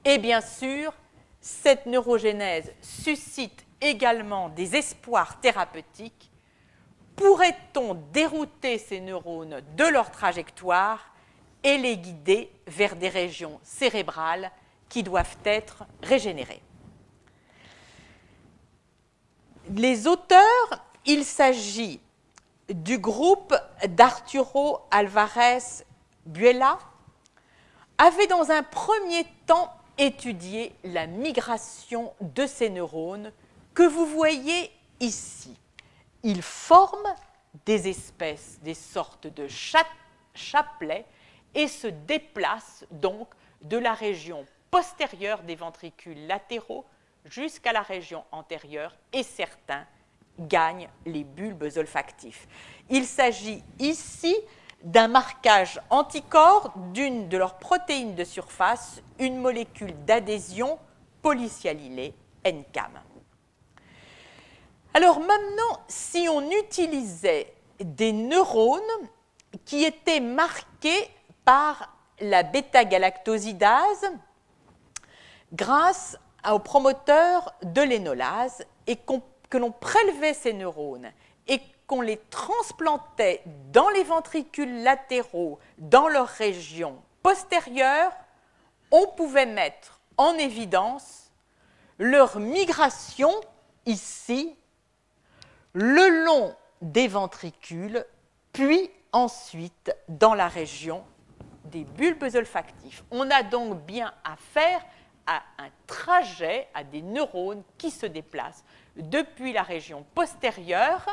Et bien sûr, cette neurogénèse suscite également des espoirs thérapeutiques, pourrait-on dérouter ces neurones de leur trajectoire et les guider vers des régions cérébrales qui doivent être régénérées? Les auteurs, il s'agit du groupe d'Arturo Alvarez Buella, avaient dans un premier temps étudié la migration de ces neurones que vous voyez ici. Ils forment des espèces, des sortes de chapelets et se déplacent donc de la région postérieure des ventricules latéraux jusqu'à la région antérieure et certains gagnent les bulbes olfactifs. Il s'agit ici d'un marquage anticorps d'une de leurs protéines de surface, une molécule d'adhésion polysialylée NCAM. Alors maintenant, si on utilisait des neurones qui étaient marqués par la bêta-galactosidase grâce au promoteur de l'énolase et que l'on prélevait ces neurones et qu'on les transplantait dans les ventricules latéraux, dans leur région postérieure, on pouvait mettre en évidence leur migration ici le long des ventricules, puis ensuite dans la région des bulbes olfactifs. On a donc bien affaire à un trajet, à des neurones qui se déplacent depuis la région postérieure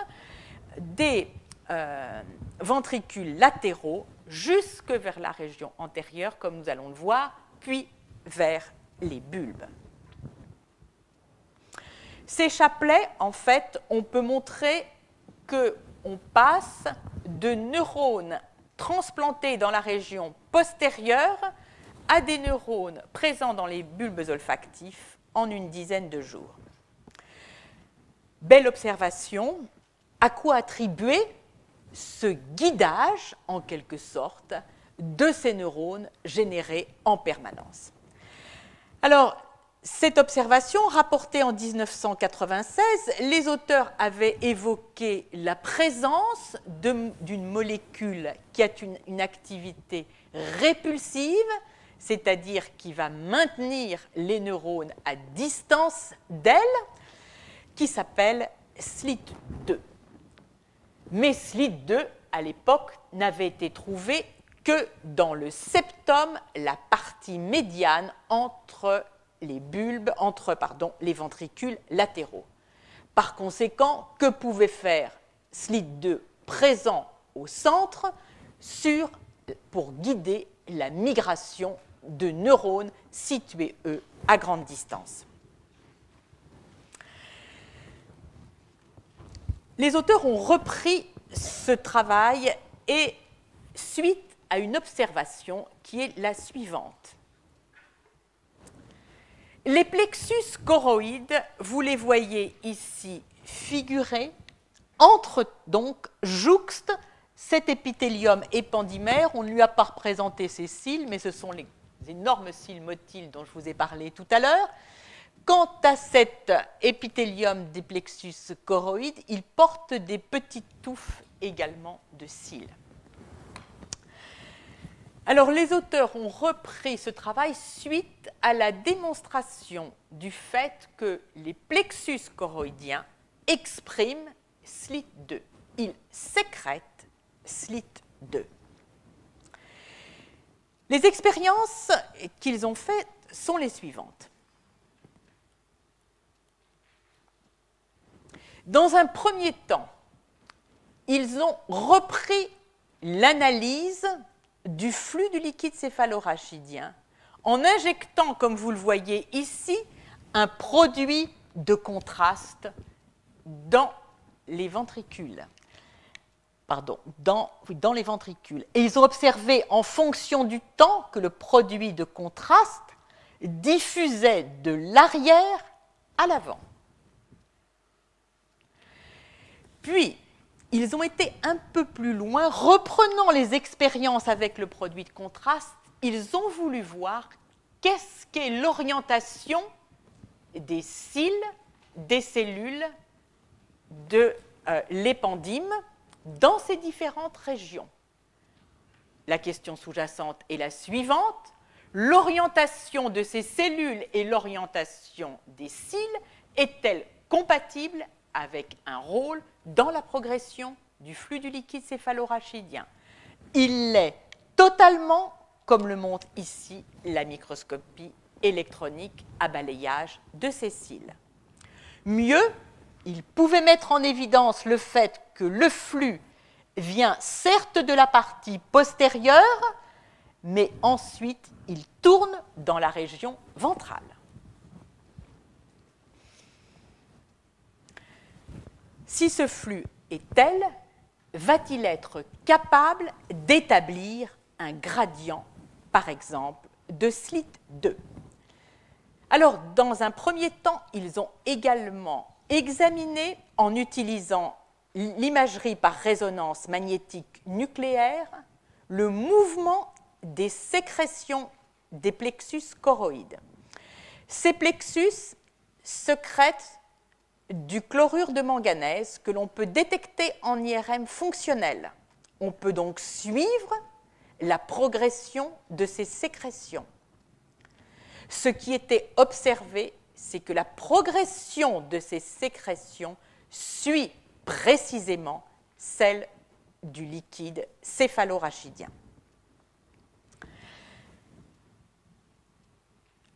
des euh, ventricules latéraux jusque vers la région antérieure, comme nous allons le voir, puis vers les bulbes. Ces chapelets, en fait, on peut montrer qu'on passe de neurones transplantés dans la région postérieure à des neurones présents dans les bulbes olfactifs en une dizaine de jours. Belle observation. À quoi attribuer ce guidage, en quelque sorte, de ces neurones générés en permanence Alors, cette observation, rapportée en 1996, les auteurs avaient évoqué la présence d'une molécule qui a une, activité répulsive, c'est-à-dire qui va maintenir les neurones à distance d'elle, qui s'appelle SLIT2. Mais SLIT2, à l'époque, n'avait été trouvé que dans le septum, la partie médiane entre les bulbes, entre pardon, les ventricules latéraux. Par conséquent, que pouvait faire SLIT2 présent au centre pour guider la migration de neurones situés, eux, à grande distance Les auteurs ont repris ce travail et suite à une observation qui est la suivante. Les plexus choroïdes, vous les voyez ici figurés, entre donc jouxte cet épithélium épandymère. On ne lui a pas représenté ses cils, mais ce sont les énormes cils motiles dont je vous ai parlé tout à l'heure. Quant à cet épithélium des plexus choroïdes, il porte des petites touffes également de cils. Alors les auteurs ont repris ce travail suite à la démonstration du fait que les plexus choroïdiens expriment SLIT2. Ils sécrètent SLIT2. Les expériences qu'ils ont faites sont les suivantes. Dans un premier temps, ils ont repris l'analyse du flux du liquide céphalorachidien en injectant, comme vous le voyez ici, un produit de contraste dans les ventricules. Pardon, dans, dans les ventricules. Et ils ont observé en fonction du temps que le produit de contraste diffusait de l'arrière à l'avant. Puis, ils ont été un peu plus loin, reprenant les expériences avec le produit de contraste, ils ont voulu voir qu'est-ce qu'est l'orientation des cils des cellules de euh, l'épendyme dans ces différentes régions. La question sous-jacente est la suivante. L'orientation de ces cellules et l'orientation des cils est-elle compatible avec un rôle dans la progression du flux du liquide céphalorachidien Il l'est totalement, comme le montre ici la microscopie électronique à balayage de ces cils. Mieux, il pouvait mettre en évidence le fait que le flux vient certes de la partie postérieure, mais ensuite il tourne dans la région ventrale. Si ce flux est tel, va-t-il être capable d'établir un gradient, par exemple, de slit 2 Alors, dans un premier temps, ils ont également examiné, en utilisant l'imagerie par résonance magnétique nucléaire, le mouvement des sécrétions des plexus choroïdes. Ces plexus secrètent du chlorure de manganèse que l'on peut détecter en IRM fonctionnel. On peut donc suivre la progression de ces sécrétions. Ce qui était observé, c'est que la progression de ces sécrétions suit précisément celle du liquide céphalorachidien.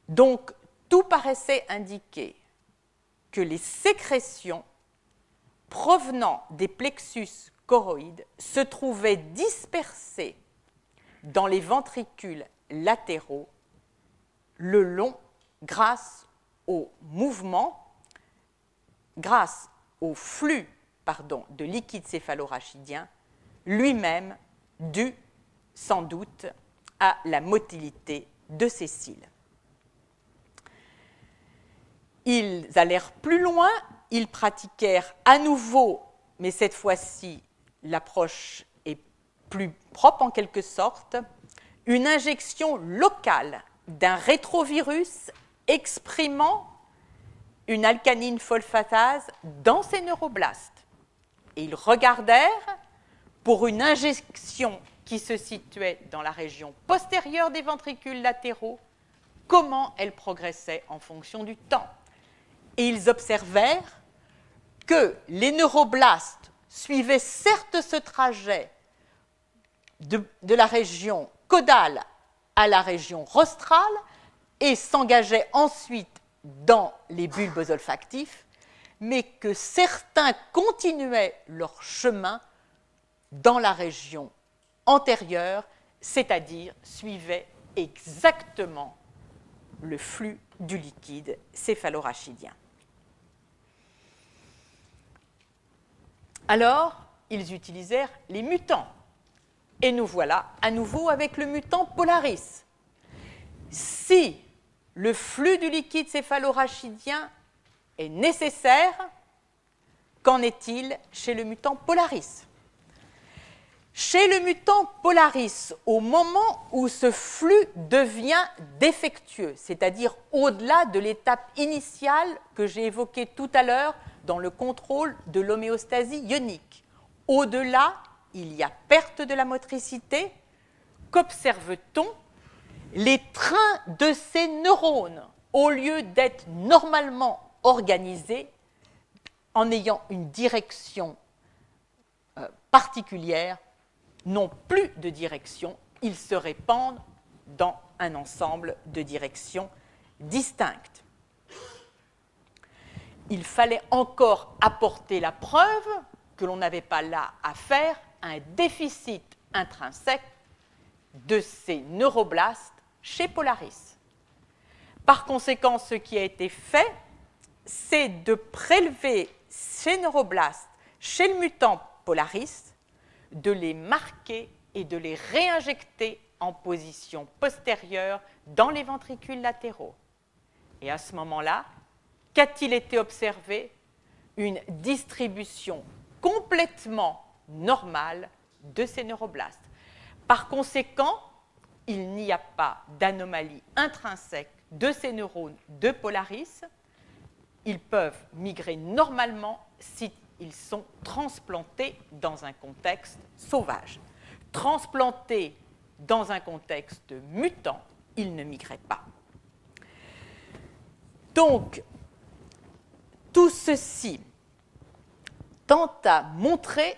Donc, tout paraissait indiquer que les sécrétions provenant des plexus choroïdes se trouvaient dispersées dans les ventricules latéraux le long grâce au mouvement, grâce au flux pardon, de liquide céphalorachidien, lui-même dû sans doute à la motilité de ces cils. Ils allèrent plus loin, ils pratiquèrent à nouveau, mais cette fois-ci, l'approche est plus propre en quelque sorte, une injection locale d'un rétrovirus exprimant une alcanine phosphatase dans ces neuroblastes. Et ils regardèrent pour une injection qui se situait dans la région postérieure des ventricules latéraux, comment elle progressait en fonction du temps et ils observèrent que les neuroblastes suivaient certes ce trajet de, la région caudale à la région rostrale et s'engageaient ensuite dans les bulbes olfactifs, mais que certains continuaient leur chemin dans la région antérieure, c'est-à-dire suivaient exactement le flux du liquide céphalorachidien. Alors, ils utilisèrent les mutants. Et nous voilà à nouveau avec le mutant Polaris. Si le flux du liquide céphalorachidien est nécessaire, qu'en est-il chez le mutant Polaris? Chez le mutant Polaris, au moment où ce flux devient défectueux, c'est-à-dire au-delà de l'étape initiale que j'ai évoquée tout à l'heure dans le contrôle de l'homéostasie ionique. Au-delà, il y a perte de la motricité. Qu'observe-t-on? Les trains de ces neurones, au lieu d'être normalement organisés en ayant une direction euh, particulière, n'ont plus de direction, ils se répandent dans un ensemble de directions distinctes il fallait encore apporter la preuve que l'on n'avait pas là à faire un déficit intrinsèque de ces neuroblastes chez Polaris. Par conséquent, ce qui a été fait, c'est de prélever ces neuroblastes chez le mutant Polaris, de les marquer et de les réinjecter en position postérieure dans les ventricules latéraux. Et à ce moment-là, qu'a-t-il été observé Une distribution complètement normale de ces neuroblastes. Par conséquent, il n'y a pas d'anomalie intrinsèque de ces neurones de Polaris. ils peuvent migrer normalement s'ils sont transplantés dans un contexte sauvage. Transplantés dans un contexte mutant, ils ne migraient pas. Donc, tout ceci. Tend montrer,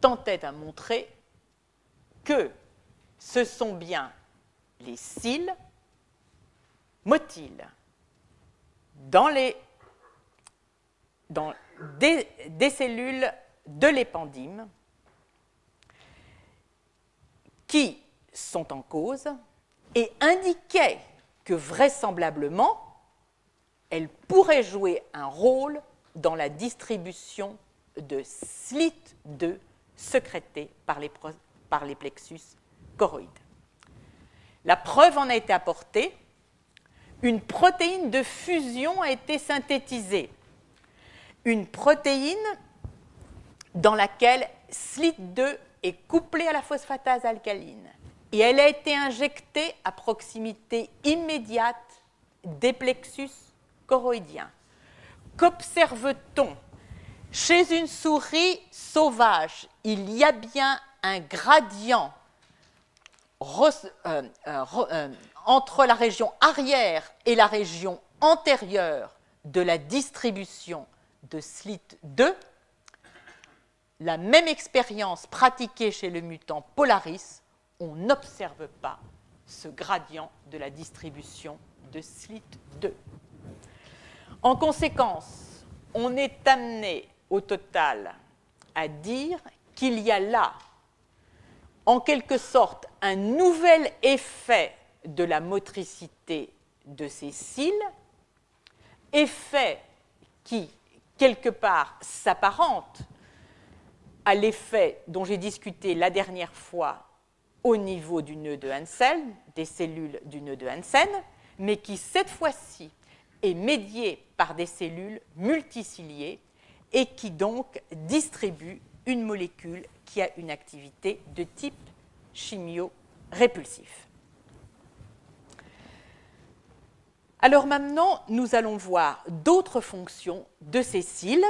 tentait à montrer que ce sont bien les cils motiles dans, des, cellules de l'épendyme qui sont en cause et indiquaient que vraisemblablement, elles pourraient jouer un rôle dans la distribution de SLIT2 sécrétés par les, par les plexus choroïdes. La preuve en a été apportée. Une protéine de fusion a été synthétisée. Une protéine dans laquelle SLIT2 est couplée à la phosphatase alcaline. Et elle a été injectée à proximité immédiate des plexus Qu'observe-t-on? Chez une souris sauvage, il y a bien un gradient euh, euh, euh, entre la région arrière et la région antérieure de la distribution de SLIT2, la même expérience pratiquée chez le mutant Polaris, on n'observe pas ce gradient de la distribution de SLIT2. En conséquence, on est amené au total à dire qu'il y a là, en quelque sorte, un nouvel effet de la motricité de ces cils, effet qui, quelque part, s'apparente à l'effet dont j'ai discuté la dernière fois au niveau du nœud de Hansen, des cellules du nœud de Hansen, mais qui, cette fois-ci, est médié par des cellules multiciliées et qui donc distribue une molécule qui a une activité de type chimio-répulsif. Alors maintenant, nous allons voir d'autres fonctions de ces cils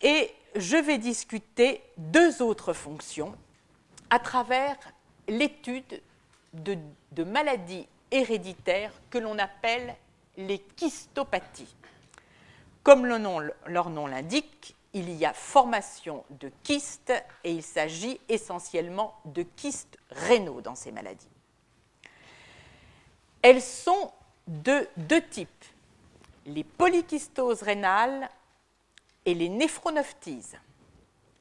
et je vais discuter deux autres fonctions à travers l'étude de, de maladies héréditaires que l'on appelle les kystopathies. Comme leur nom l'indique, il y a formation de kystes et il s'agit essentiellement de kystes rénaux dans ces maladies. Elles sont de deux types, les polykystoses rénales et les néphronophthises.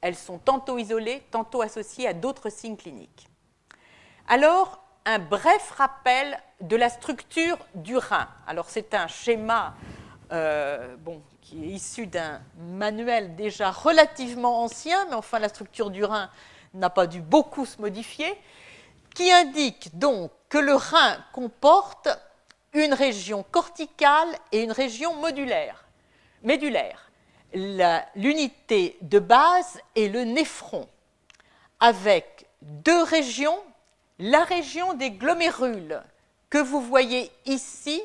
Elles sont tantôt isolées, tantôt associées à d'autres signes cliniques. Alors, un bref rappel de la structure du rein. Alors c'est un schéma euh, qui est issu d'un manuel déjà relativement ancien, mais enfin la structure du rein n'a pas dû beaucoup se modifier, qui indique donc que le rein comporte une région corticale et une région modulaire, médulaire. L'unité de base est le néphron, avec deux régions la région des glomérules que vous voyez ici,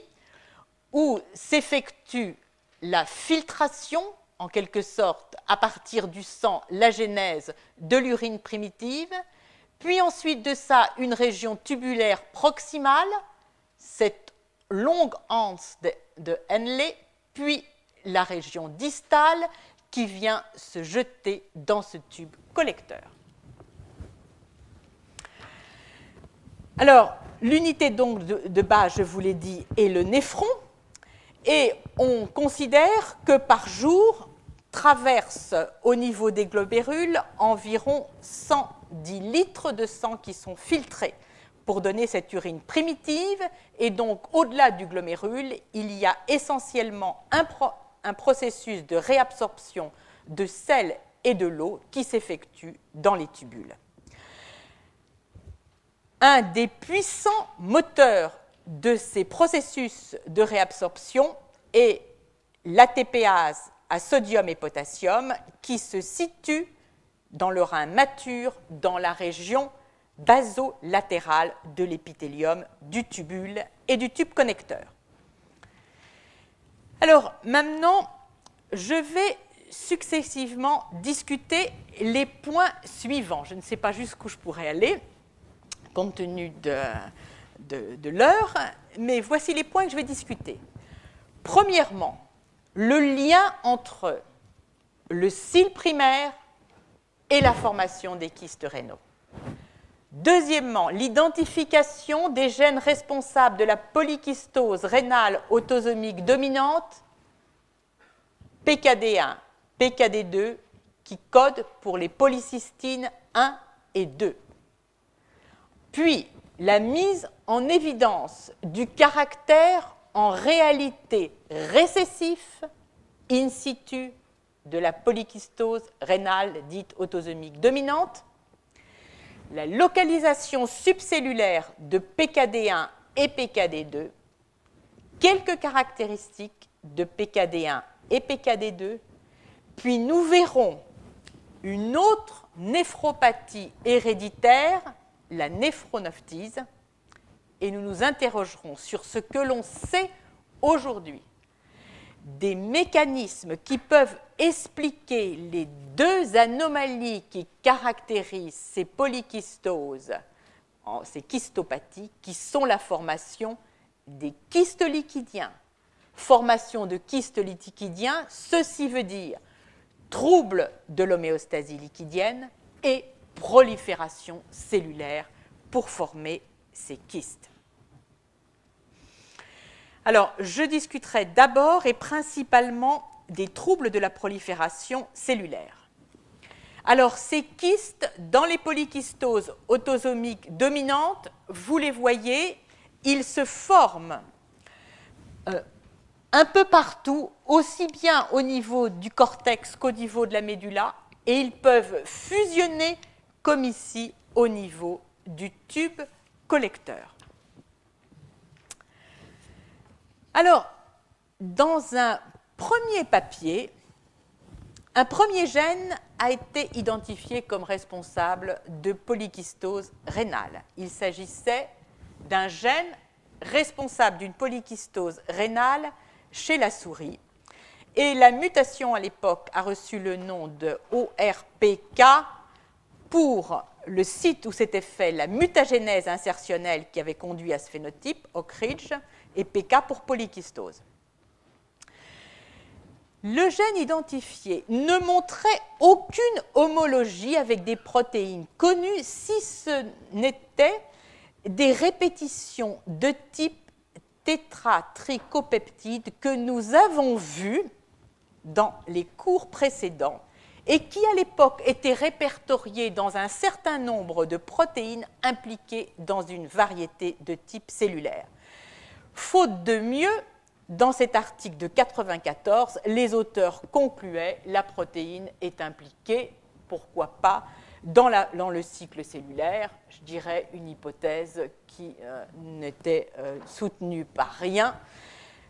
où s'effectue la filtration, en quelque sorte, à partir du sang, la genèse de l'urine primitive, puis ensuite de ça, une région tubulaire proximale, cette longue anse de, de Henley, puis la région distale qui vient se jeter dans ce tube collecteur. Alors, l'unité donc de, base, je vous l'ai dit, est le néphron. Et on considère que par jour traverse au niveau des globérules environ 110 litres de sang qui sont filtrés pour donner cette urine primitive. Et donc, au-delà du glomérule, il y a essentiellement un processus de réabsorption de sel et de l'eau qui s'effectue dans les tubules un des puissants moteurs de ces processus de réabsorption est l'ATPase à sodium et potassium qui se situe dans le rein mature dans la région basolatérale de l'épithélium du tubule et du tube connecteur. Alors maintenant, je vais successivement discuter les points suivants. Je ne sais pas jusqu'où je pourrais aller, compte tenu de, l'heure, mais voici les points que je vais discuter. Premièrement, le lien entre le cil primaire et la formation des kystes rénaux. Deuxièmement, l'identification des gènes responsables de la polykystose rénale autosomique dominante, PKD1, PKD2, qui codent pour les polycystines 1 et 2. Puis, la mise en évidence du caractère en réalité récessif in situ de la polykystose rénale dite autosomique dominante, la localisation subcellulaire de PKD1 et PKD2, quelques caractéristiques de PKD1 et PKD2, puis nous verrons une autre néphropathie héréditaire la néphronophthise et nous nous interrogerons sur ce que l'on sait aujourd'hui des mécanismes qui peuvent expliquer les deux anomalies qui caractérisent ces polykystoses, ces kystopathies, qui sont la formation des kystes. Formation de kystes ceci veut dire trouble de l'homéostasie liquidienne et prolifération cellulaire pour former ces kystes. Alors, je discuterai d'abord et principalement des troubles de la prolifération cellulaire. Alors, ces kystes, dans les polykystoses autosomiques dominantes, vous les voyez, ils se forment euh, un peu partout, aussi bien au niveau du cortex qu'au niveau de la médula, et ils peuvent fusionner comme ici au niveau du tube collecteur. Alors, dans un premier papier, un premier gène a été identifié comme responsable de polykystose rénale. Il s'agissait d'un gène responsable d'une polykystose rénale chez la souris. Et la mutation à l'époque a reçu le nom de ORPK pour le site où s'était fait la mutagénèse insertionnelle qui avait conduit à ce phénotype, Oak Ridge, et PK pour polykystose. Le gène identifié ne montrait aucune homologie avec des protéines connues si ce n'était des répétitions de type tétratricopeptide que nous avons vues dans les cours précédents et qui à l'époque était répertorié dans un certain nombre de protéines impliquées dans une variété de types cellulaires. Faute de mieux, dans cet article de 94, les auteurs concluaient la protéine est impliquée, pourquoi pas, dans, le cycle cellulaire, je dirais une hypothèse qui euh, n'était euh, soutenue par rien,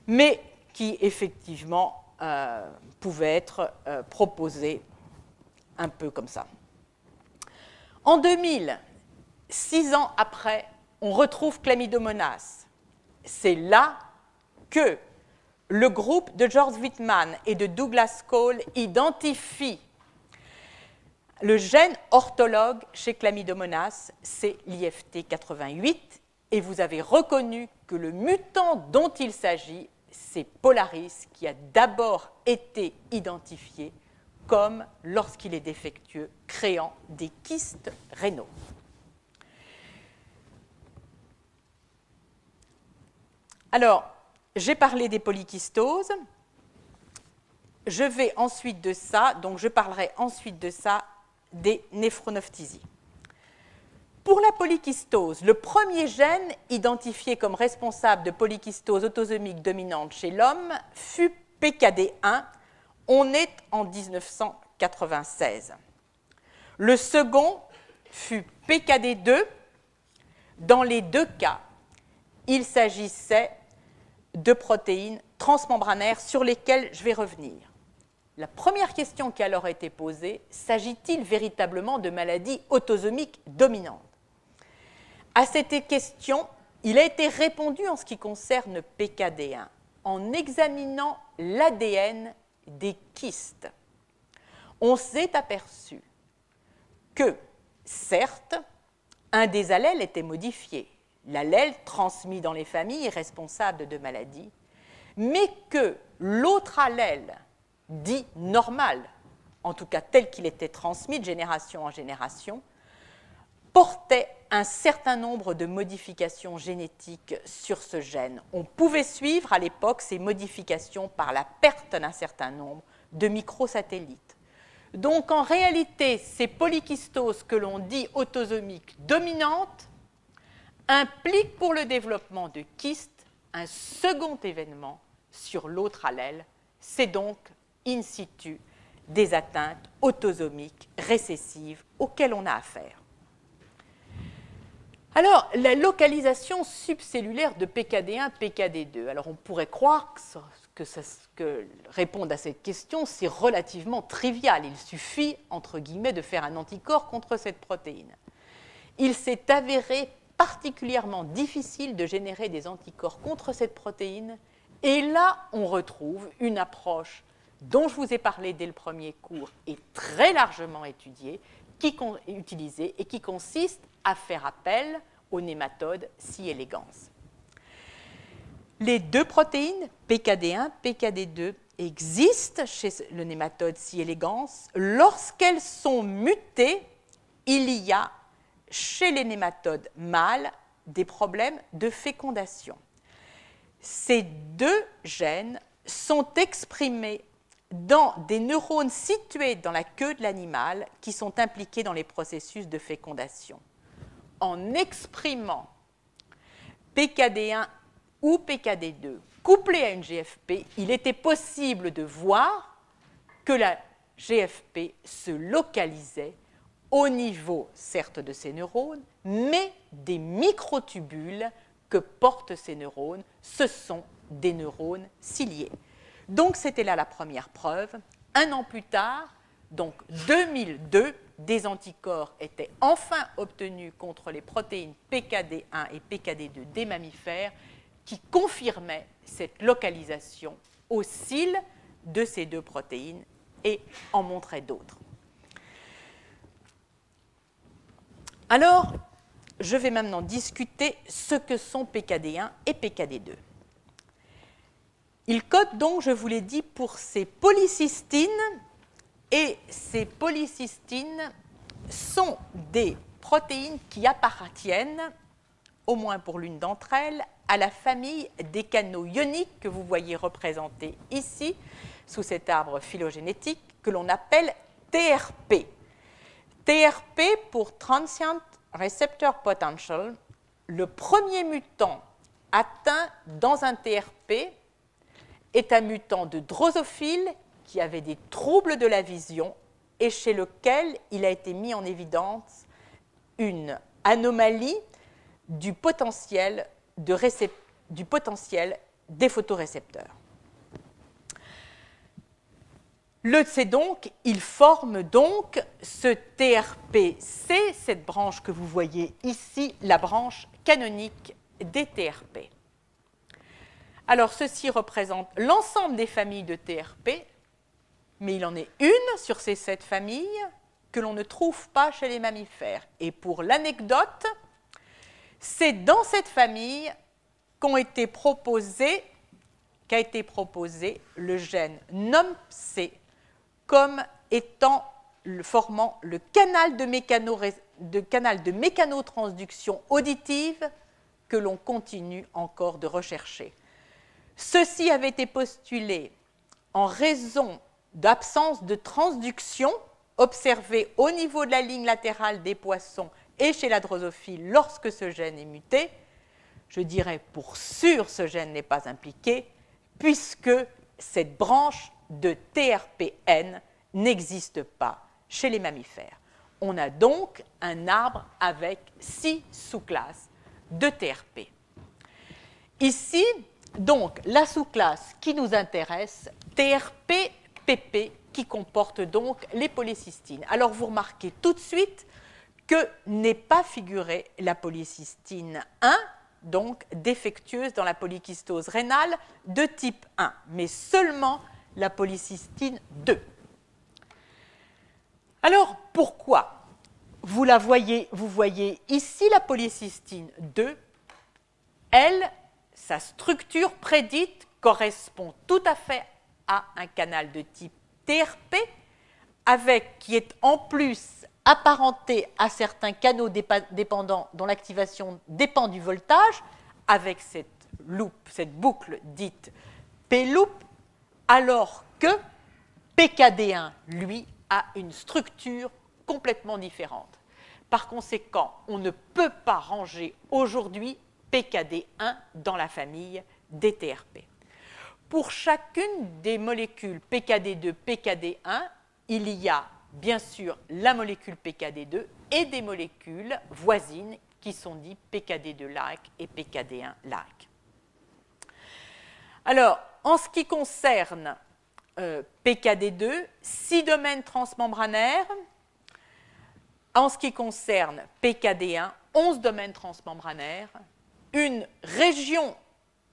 mais qui effectivement euh, pouvait être proposée un peu comme ça. En 2000, six ans après, on retrouve Chlamydomonas. C'est là que le groupe de George Whitman et de Douglas Cole identifie le gène orthologue chez Chlamydomonas, c'est l'IFT 88, et vous avez reconnu que le mutant dont il s'agit, c'est Polaris, qui a d'abord été identifié comme lorsqu'il est défectueux, créant des kystes rénaux. Alors, j'ai parlé des polykystoses. Je vais ensuite de ça, donc je parlerai ensuite de ça des néphronophthisies. Pour la polykystose, le premier gène identifié comme responsable de polykystose autosomique dominante chez l'homme fut PKD1, on est en 1996. Le second fut PKD2. Dans les deux cas, il s'agissait de protéines transmembranaires sur lesquelles je vais revenir. La première question qui a alors été posée, s'agit-il véritablement de maladies autosomiques dominantes? À cette question, il a été répondu en ce qui concerne PKD1. en examinant l'ADN des kystes, on s'est aperçu que, certes, un des allèles était modifié, l'allèle transmis dans les familles responsable de maladies, mais que l'autre allèle, dit normal, en tout cas tel qu'il était transmis de génération en génération, portait un certain nombre de modifications génétiques sur ce gène. On pouvait suivre à l'époque ces modifications par la perte d'un certain nombre de microsatellites. Donc en réalité, ces polykystoses que l'on dit autosomiques dominantes impliquent pour le développement de kystes un second événement sur l'autre allèle. C'est donc in situ des atteintes autosomiques récessives auxquelles on a affaire. Alors, la localisation subcellulaire de PKD1, PKD2. Alors, on pourrait croire que, que répondre à cette question, c'est relativement trivial. Il suffit, entre guillemets, de faire un anticorps contre cette protéine. Il s'est avéré particulièrement difficile de générer des anticorps contre cette protéine. Et là, on retrouve une approche dont je vous ai parlé dès le premier cours et très largement étudiée, qui, utilisée et qui consiste à faire appel aux nématodes si élégance. Les deux protéines, PKD1, PKD2, existent chez le nématode si élégance. Lorsqu'elles sont mutées, il y a chez les nématodes mâles des problèmes de fécondation. Ces deux gènes sont exprimés dans des neurones situés dans la queue de l'animal qui sont impliqués dans les processus de fécondation. En exprimant PKD1 ou PKD2 couplé à une GFP, il était possible de voir que la GFP se localisait au niveau, certes, de ces neurones, mais des microtubules que portent ces neurones. Ce sont des neurones ciliés. Donc c'était là la première preuve. Un an plus tard, donc 2002, des anticorps étaient enfin obtenus contre les protéines PKD1 et PKD2 des mammifères qui confirmaient cette localisation au cils de ces deux protéines et en montraient d'autres. Alors, je vais maintenant discuter ce que sont PKD1 et PKD2. Il code donc, je vous l'ai dit, pour ces polycystines, et ces polycystines sont des protéines qui appartiennent, au moins pour l'une d'entre elles, à la famille des canaux ioniques que vous voyez représentés ici, sous cet arbre phylogénétique, que l'on appelle TRP. TRP pour Transient Receptor Potential, le premier mutant atteint dans un TRP est un mutant de drosophile qui avait des troubles de la vision et chez lequel il a été mis en évidence une anomalie du potentiel, de du potentiel des photorécepteurs. Le C donc, il forme donc ce TRPC, cette branche que vous voyez ici, la branche canonique des TRP. Alors, ceci représente l'ensemble des familles de TRP, mais il en est une sur ces sept familles que l'on ne trouve pas chez les mammifères. Et pour l'anecdote, c'est dans cette famille qu'a été proposé le gène NOMC comme étant formant le canal de, mécano, canal de mécanotransduction auditive que l'on continue encore de rechercher. Ceci avait été postulé en raison d'absence de transduction observée au niveau de la ligne latérale des poissons et chez la drosophile lorsque ce gène est muté. Je dirais pour sûr ce gène n'est pas impliqué puisque cette branche de TRPN n'existe pas chez les mammifères. On a donc un arbre avec six sous-classes de TRP. Ici, donc, la sous-classe qui nous intéresse, TRP-PP, qui comporte donc les polycystines. Alors, vous remarquez tout de suite que n'est pas figurée la polycystine 1 donc défectueuse dans la polykystose rénale de type 1, mais seulement la polycystine 2. Alors pourquoi vous la voyez, vous voyez ici la polycystine 2, elle, sa structure prédite correspond tout à fait un canal de type TRP, avec qui est en plus apparenté à certains canaux dépendants dont l'activation dépend du voltage, avec cette cette boucle dite P-loop, alors que PKD1, lui, a une structure complètement différente. Par conséquent, on ne peut pas ranger aujourd'hui PKD1 dans la famille des TRP. Pour chacune des molécules PKD2, PKD1, il y a bien sûr la molécule PKD2 et des molécules voisines qui sont dites PKD2-like et PKD1-like. Alors, en ce qui concerne euh, PKD2, six domaines transmembranaires. En ce qui concerne PKD1, 11 domaines transmembranaires. Une région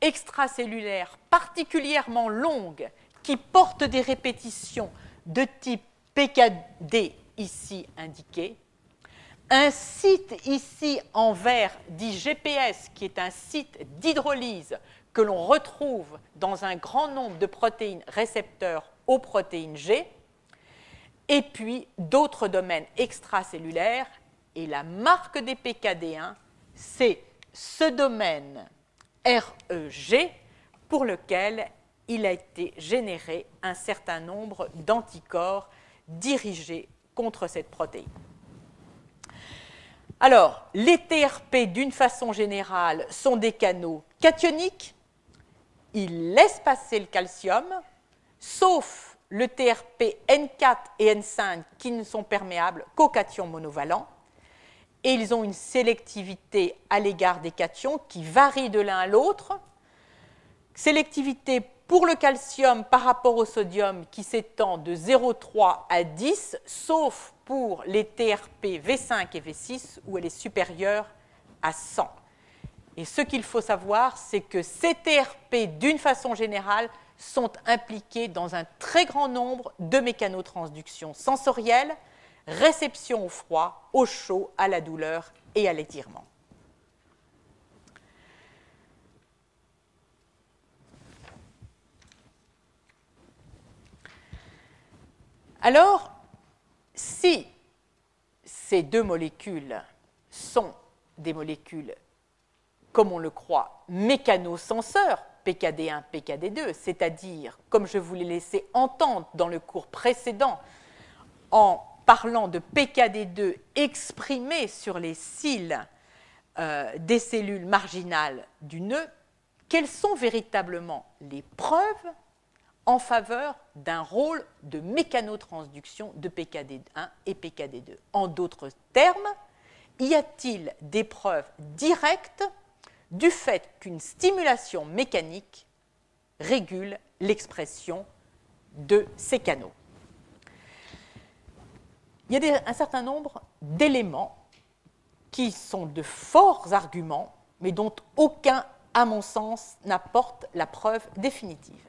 extracellulaire particulièrement longue qui porte des répétitions de type PKD ici indiqué. Un site ici en vert dit GPS qui est un site d'hydrolyse que l'on retrouve dans un grand nombre de protéines récepteurs aux protéines G, et puis d'autres domaines extracellulaires. Et la marque des PKD1, c'est ce domaine REG pour lequel il a été généré un certain nombre d'anticorps dirigés contre cette protéine. Alors, les TRP, d'une façon générale, sont des canaux cationiques il laisse passer le calcium, sauf le TRP N4 et N5 qui ne sont perméables qu'aux cations monovalents. Et ils ont une sélectivité à l'égard des cations qui varie de l'un à l'autre. Sélectivité pour le calcium par rapport au sodium qui s'étend de 0,3 à 10, sauf pour les TRP V5 et V6 où elle est supérieure à 100. Et ce qu'il faut savoir, c'est que ces TRP, d'une façon générale, sont impliqués dans un très grand nombre de mécanotransductions sensorielles, réception au froid, au chaud, à la douleur et à l'étirement. Alors, si ces deux molécules sont des molécules comme on le croit, mécanosenseurs, PKD1, PKD2, c'est-à-dire, comme je vous l'ai laissé entendre dans le cours précédent, en parlant de PKD2 exprimé sur les cils euh, des cellules marginales du nœud, quelles sont véritablement les preuves en faveur d'un rôle de mécanotransduction de PKD1 et PKD2 En d'autres termes, y a-t-il des preuves directes du fait qu'une stimulation mécanique régule l'expression de ces canaux? Il y a un certain nombre d'éléments qui sont de forts arguments, mais dont aucun, à mon sens, n'apporte la preuve définitive.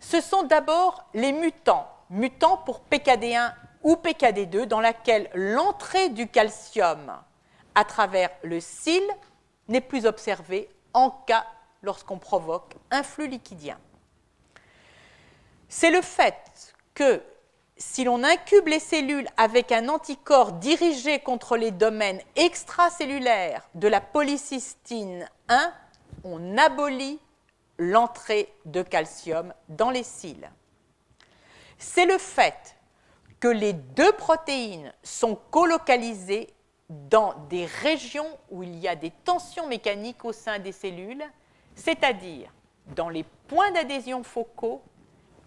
Ce sont d'abord les mutants, mutants pour PKD1 ou PKD2, dans laquelle l'entrée du calcium à travers le cil n'est plus observé en cas lorsqu'on provoque un flux liquidien. C'est le fait que si l'on incube les cellules avec un anticorps dirigé contre les domaines extracellulaires de la polycystine 1, on abolit l'entrée de calcium dans les cils. C'est le fait que les deux protéines sont colocalisées dans des régions où il y a des tensions mécaniques au sein des cellules, c'est-à-dire dans les points d'adhésion focaux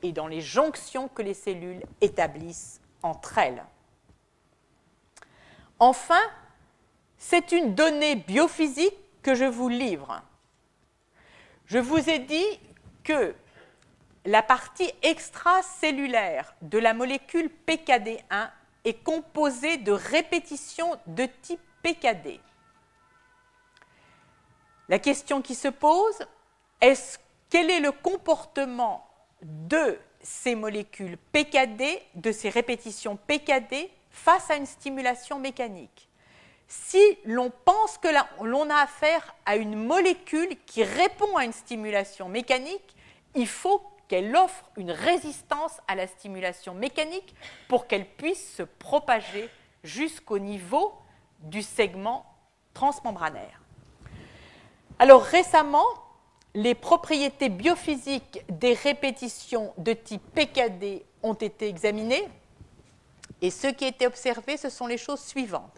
et dans les jonctions que les cellules établissent entre elles. Enfin, c'est une donnée biophysique que je vous livre. Je vous ai dit que la partie extracellulaire de la molécule PKD1 est composé de répétitions de type PKD. La question qui se pose, est quel est le comportement de ces molécules PKD, de ces répétitions PKD, face à une stimulation mécanique Si l'on pense que l'on a affaire à une molécule qui répond à une stimulation mécanique, il faut qu'elle offre une résistance à la stimulation mécanique pour qu'elle puisse se propager jusqu'au niveau du segment transmembranaire. Alors récemment, les propriétés biophysiques des répétitions de type PKD ont été examinées et ce qui a été observé, ce sont les choses suivantes.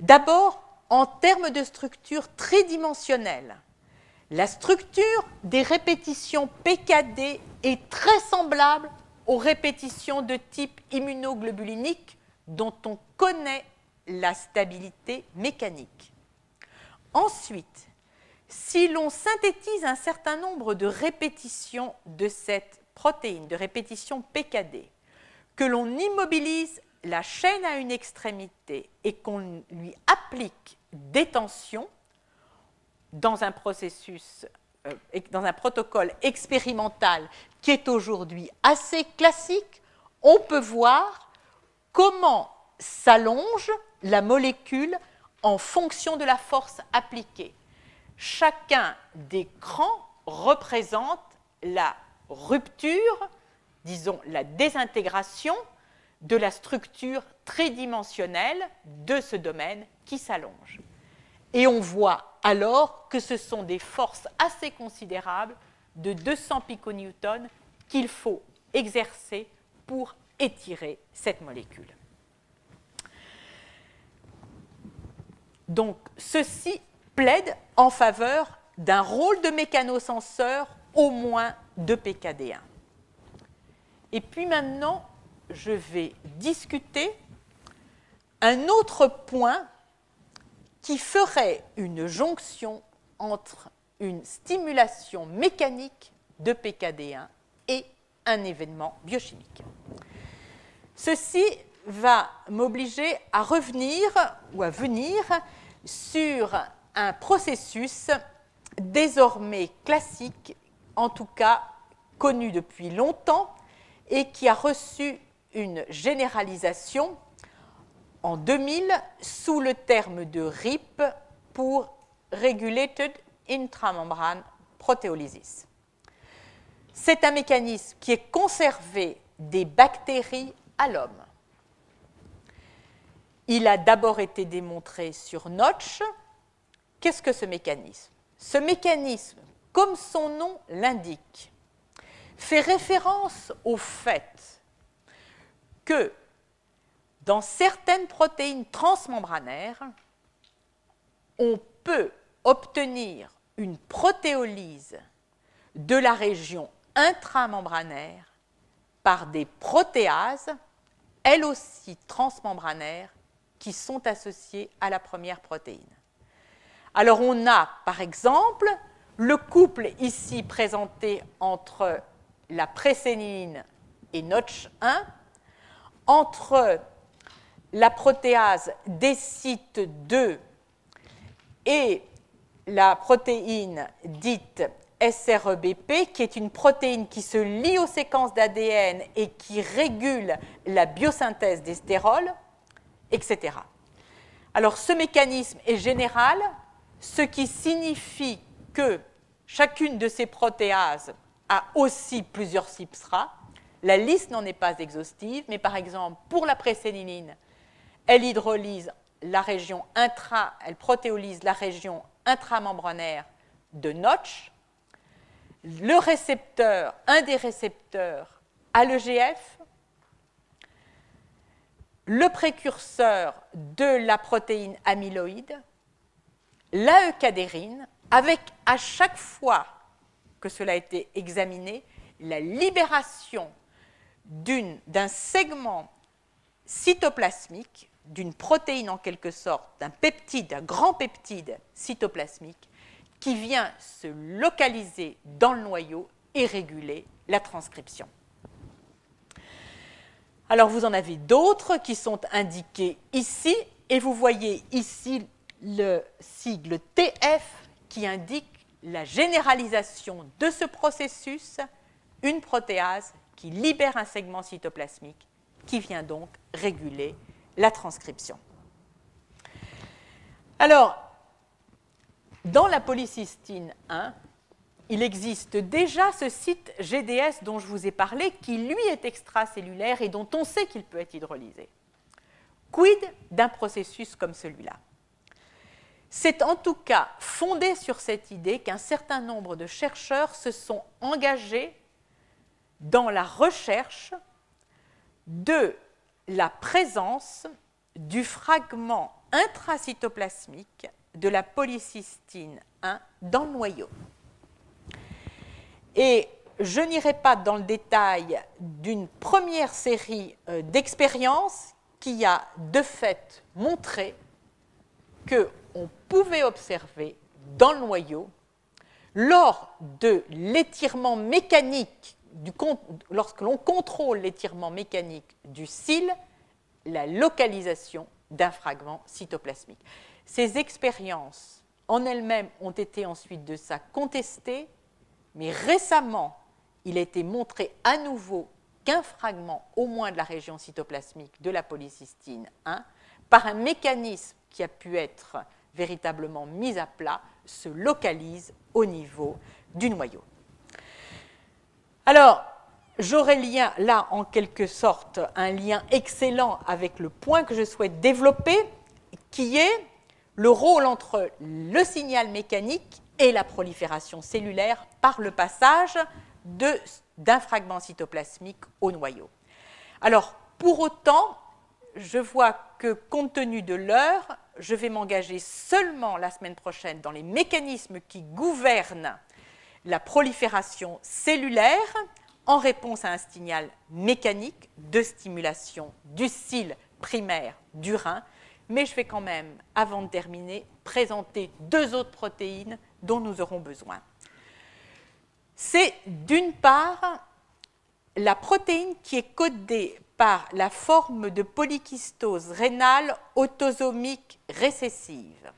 D'abord, en termes de structure tridimensionnelle, la structure des répétitions PKD est très semblable aux répétitions de type immunoglobulinique dont on connaît la stabilité mécanique. Ensuite, si l'on synthétise un certain nombre de répétitions de cette protéine, de répétitions PKD, que l'on immobilise la chaîne à une extrémité et qu'on lui applique des tensions dans un processus, euh, dans un protocole expérimental qui est aujourd'hui assez classique, on peut voir comment s'allonge la molécule en fonction de la force appliquée. Chacun des crans représente la rupture, disons la désintégration de la structure tridimensionnelle de ce domaine qui s'allonge. Et on voit alors que ce sont des forces assez considérables de 200 piconewtons qu'il faut exercer pour étirer cette molécule. Donc, ceci plaide en faveur d'un rôle de mécanosenseur au moins de PKD1. Et puis maintenant, je vais discuter un autre point qui ferait une jonction entre une stimulation mécanique de PKD1 et un événement biochimique. Ceci va m'obliger à revenir ou à venir sur un processus désormais classique, en tout cas connu depuis longtemps, et qui a reçu une généralisation en 2000 sous le terme de RIP pour Regulated Intramembrane Proteolysis. C'est un mécanisme qui est conservé des bactéries à l'homme. Il a d'abord été démontré sur Notch. Qu'est-ce que ce mécanisme? Ce mécanisme, comme son nom l'indique, fait référence au fait que dans certaines protéines transmembranaires, on peut obtenir une protéolyse de la région intramembranaire par des protéases, elles aussi transmembranaires, qui sont associées à la première protéine. Alors on a par exemple le couple ici présenté entre la présénine et Notch1, entre la protéase décite 2 et la protéine dite SREBP, qui est une protéine qui se lie aux séquences d'ADN et qui régule la biosynthèse des stérols, etc. Alors ce mécanisme est général, ce qui signifie que chacune de ces protéases a aussi plusieurs substrats. La liste n'en est pas exhaustive, mais par exemple, pour la préséniline, elle hydrolyse la région intra, elle protéolyse la région intramembranaire de Notch, le récepteur, un des récepteurs a l'EGF, le précurseur de la protéine amyloïde, l'AEcadérine, avec à chaque fois que cela a été examiné, la libération d'un segment cytoplasmique, d'une protéine en quelque sorte, d'un peptide, un grand peptide cytoplasmique, qui vient se localiser dans le noyau et réguler la transcription. Alors vous en avez d'autres qui sont indiqués ici, et vous voyez ici le sigle TF qui indique la généralisation de ce processus, une protéase qui libère un segment cytoplasmique qui vient donc réguler la transcription. Alors, dans la polycystine 1, il existe déjà ce site GDS dont je vous ai parlé, qui lui est extracellulaire et dont on sait qu'il peut être hydrolysé. Quid d'un processus comme celui-là? C'est en tout cas fondé sur cette idée qu'un certain nombre de chercheurs se sont engagés dans la recherche de la présence du fragment intracytoplasmique de la polycystine 1 dans le noyau. Et je n'irai pas dans le détail d'une première série euh, d'expériences qui a de fait montré qu'on pouvait observer dans le noyau, lors de l'étirement mécanique, lorsque l'on contrôle l'étirement mécanique du cil, la localisation d'un fragment cytoplasmique. Ces expériences en elles-mêmes ont été ensuite de ça contestées, mais récemment, il a été montré à nouveau qu'un fragment, au moins de la région cytoplasmique de la polycystine 1, par un mécanisme qui a pu être véritablement mis à plat, se localise au niveau du noyau. Alors, j'aurais là en quelque sorte un lien excellent avec le point que je souhaite développer, qui est le rôle entre le signal mécanique et la prolifération cellulaire par le passage d'un fragment cytoplasmique au noyau. Alors, pour autant, je vois que compte tenu de l'heure, je vais m'engager seulement la semaine prochaine dans les mécanismes qui gouvernent la prolifération cellulaire en réponse à un signal mécanique de stimulation du cil primaire du rein mais je vais quand même, avant de terminer, présenter deux autres protéines dont nous aurons besoin. C'est d'une part la protéine qui est codée par la forme de polykystose rénale autosomique récessive.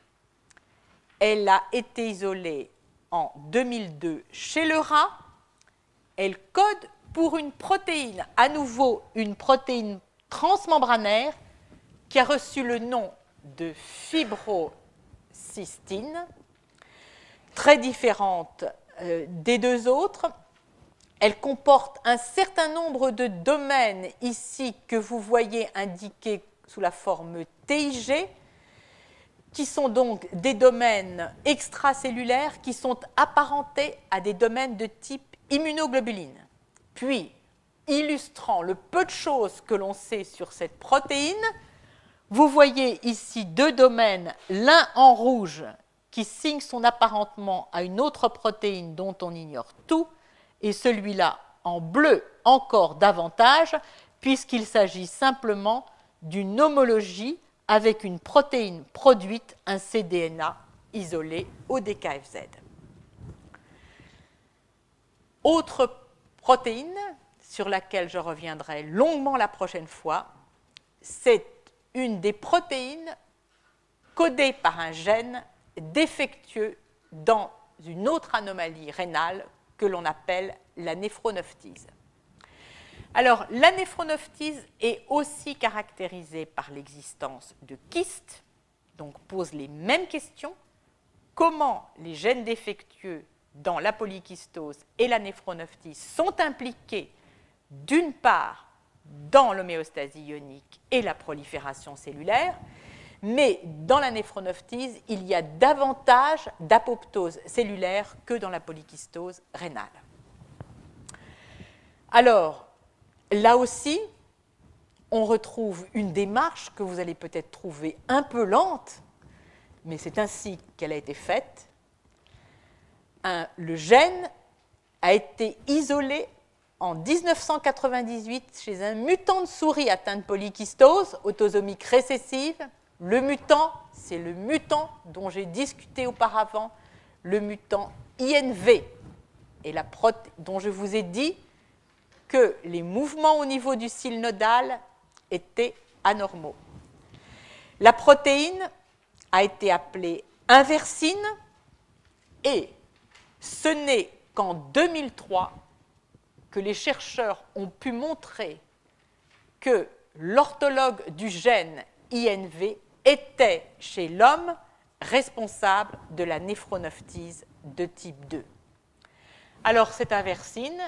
Elle a été isolée en 2002 chez le rat. Elle code pour une protéine, à nouveau une protéine transmembranaire qui a reçu le nom de fibrocystine, très différente euh, des deux autres. Elle comporte un certain nombre de domaines ici que vous voyez indiqués sous la forme TIG, qui sont donc des domaines extracellulaires qui sont apparentés à des domaines de type immunoglobuline. Puis, illustrant le peu de choses que l'on sait sur cette protéine, vous voyez ici deux domaines, l'un en rouge qui signe son apparentement à une autre protéine dont on ignore tout, et celui-là en bleu encore davantage, puisqu'il s'agit simplement d'une homologie avec une protéine produite, un cDNA isolé au DKFZ. Autre protéine sur laquelle je reviendrai longuement la prochaine fois, c'est une des protéines codées par un gène défectueux dans une autre anomalie rénale que l'on appelle la néphronephtyse. Alors, la néphronephtyse est aussi caractérisée par l'existence de kystes, donc pose les mêmes questions. Comment les gènes défectueux dans la polykystose et la néphronephtyse sont impliqués d'une part dans l'homéostasie ionique et la prolifération cellulaire, mais dans la néphronephtyse, il y a davantage d'apoptose cellulaire que dans la polykystose rénale. Alors, là aussi, on retrouve une démarche que vous allez peut-être trouver un peu lente, mais c'est ainsi qu'elle a été faite. le gène a été isolé en 1998 chez un mutant de souris atteint de polykystose autosomique récessive. Le mutant, c'est le mutant dont j'ai discuté auparavant, le mutant INV, et la dont je vous ai dit que les mouvements au niveau du cil nodal étaient anormaux. La protéine a été appelée inversine Et ce n'est qu'en 2003 que les chercheurs ont pu montrer que l'orthologue du gène INV était chez l'homme responsable de la néphronophtise de type 2. Alors cette inversine,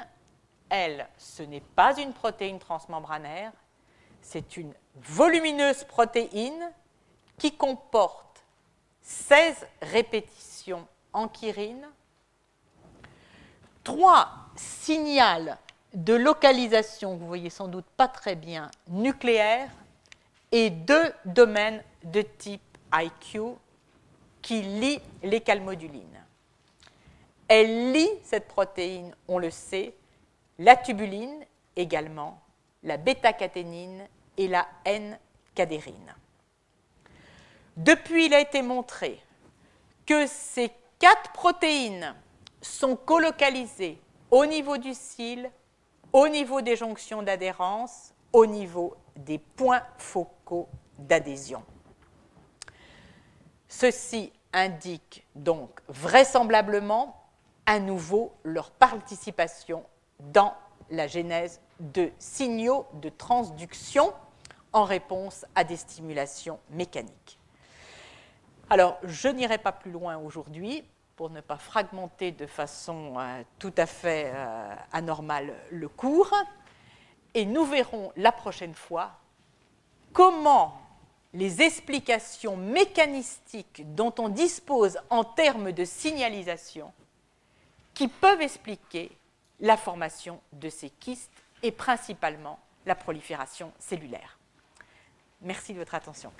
elle, ce n'est pas une protéine transmembranaire, c'est une volumineuse protéine qui comporte 16 répétitions en chirine, 3 signaux de localisation, vous voyez sans doute pas très bien, nucléaire, et deux domaines de type IQ qui lient les calmodulines. Elle lie cette protéine, on le sait, la tubuline également, la bêta-caténine et la N-cadérine. Depuis, il a été montré que ces quatre protéines sont colocalisées au niveau du cil, au niveau des jonctions d'adhérence, au niveau des points focaux d'adhésion. Ceci indique donc vraisemblablement à nouveau leur participation dans la genèse de signaux de transduction en réponse à des stimulations mécaniques. Alors, je n'irai pas plus loin aujourd'hui pour ne pas fragmenter de façon euh, tout à fait euh, anormale le cours. Et nous verrons la prochaine fois comment les explications mécanistiques dont on dispose en termes de signalisation qui peuvent expliquer la formation de ces kystes et principalement la prolifération cellulaire. Merci de votre attention.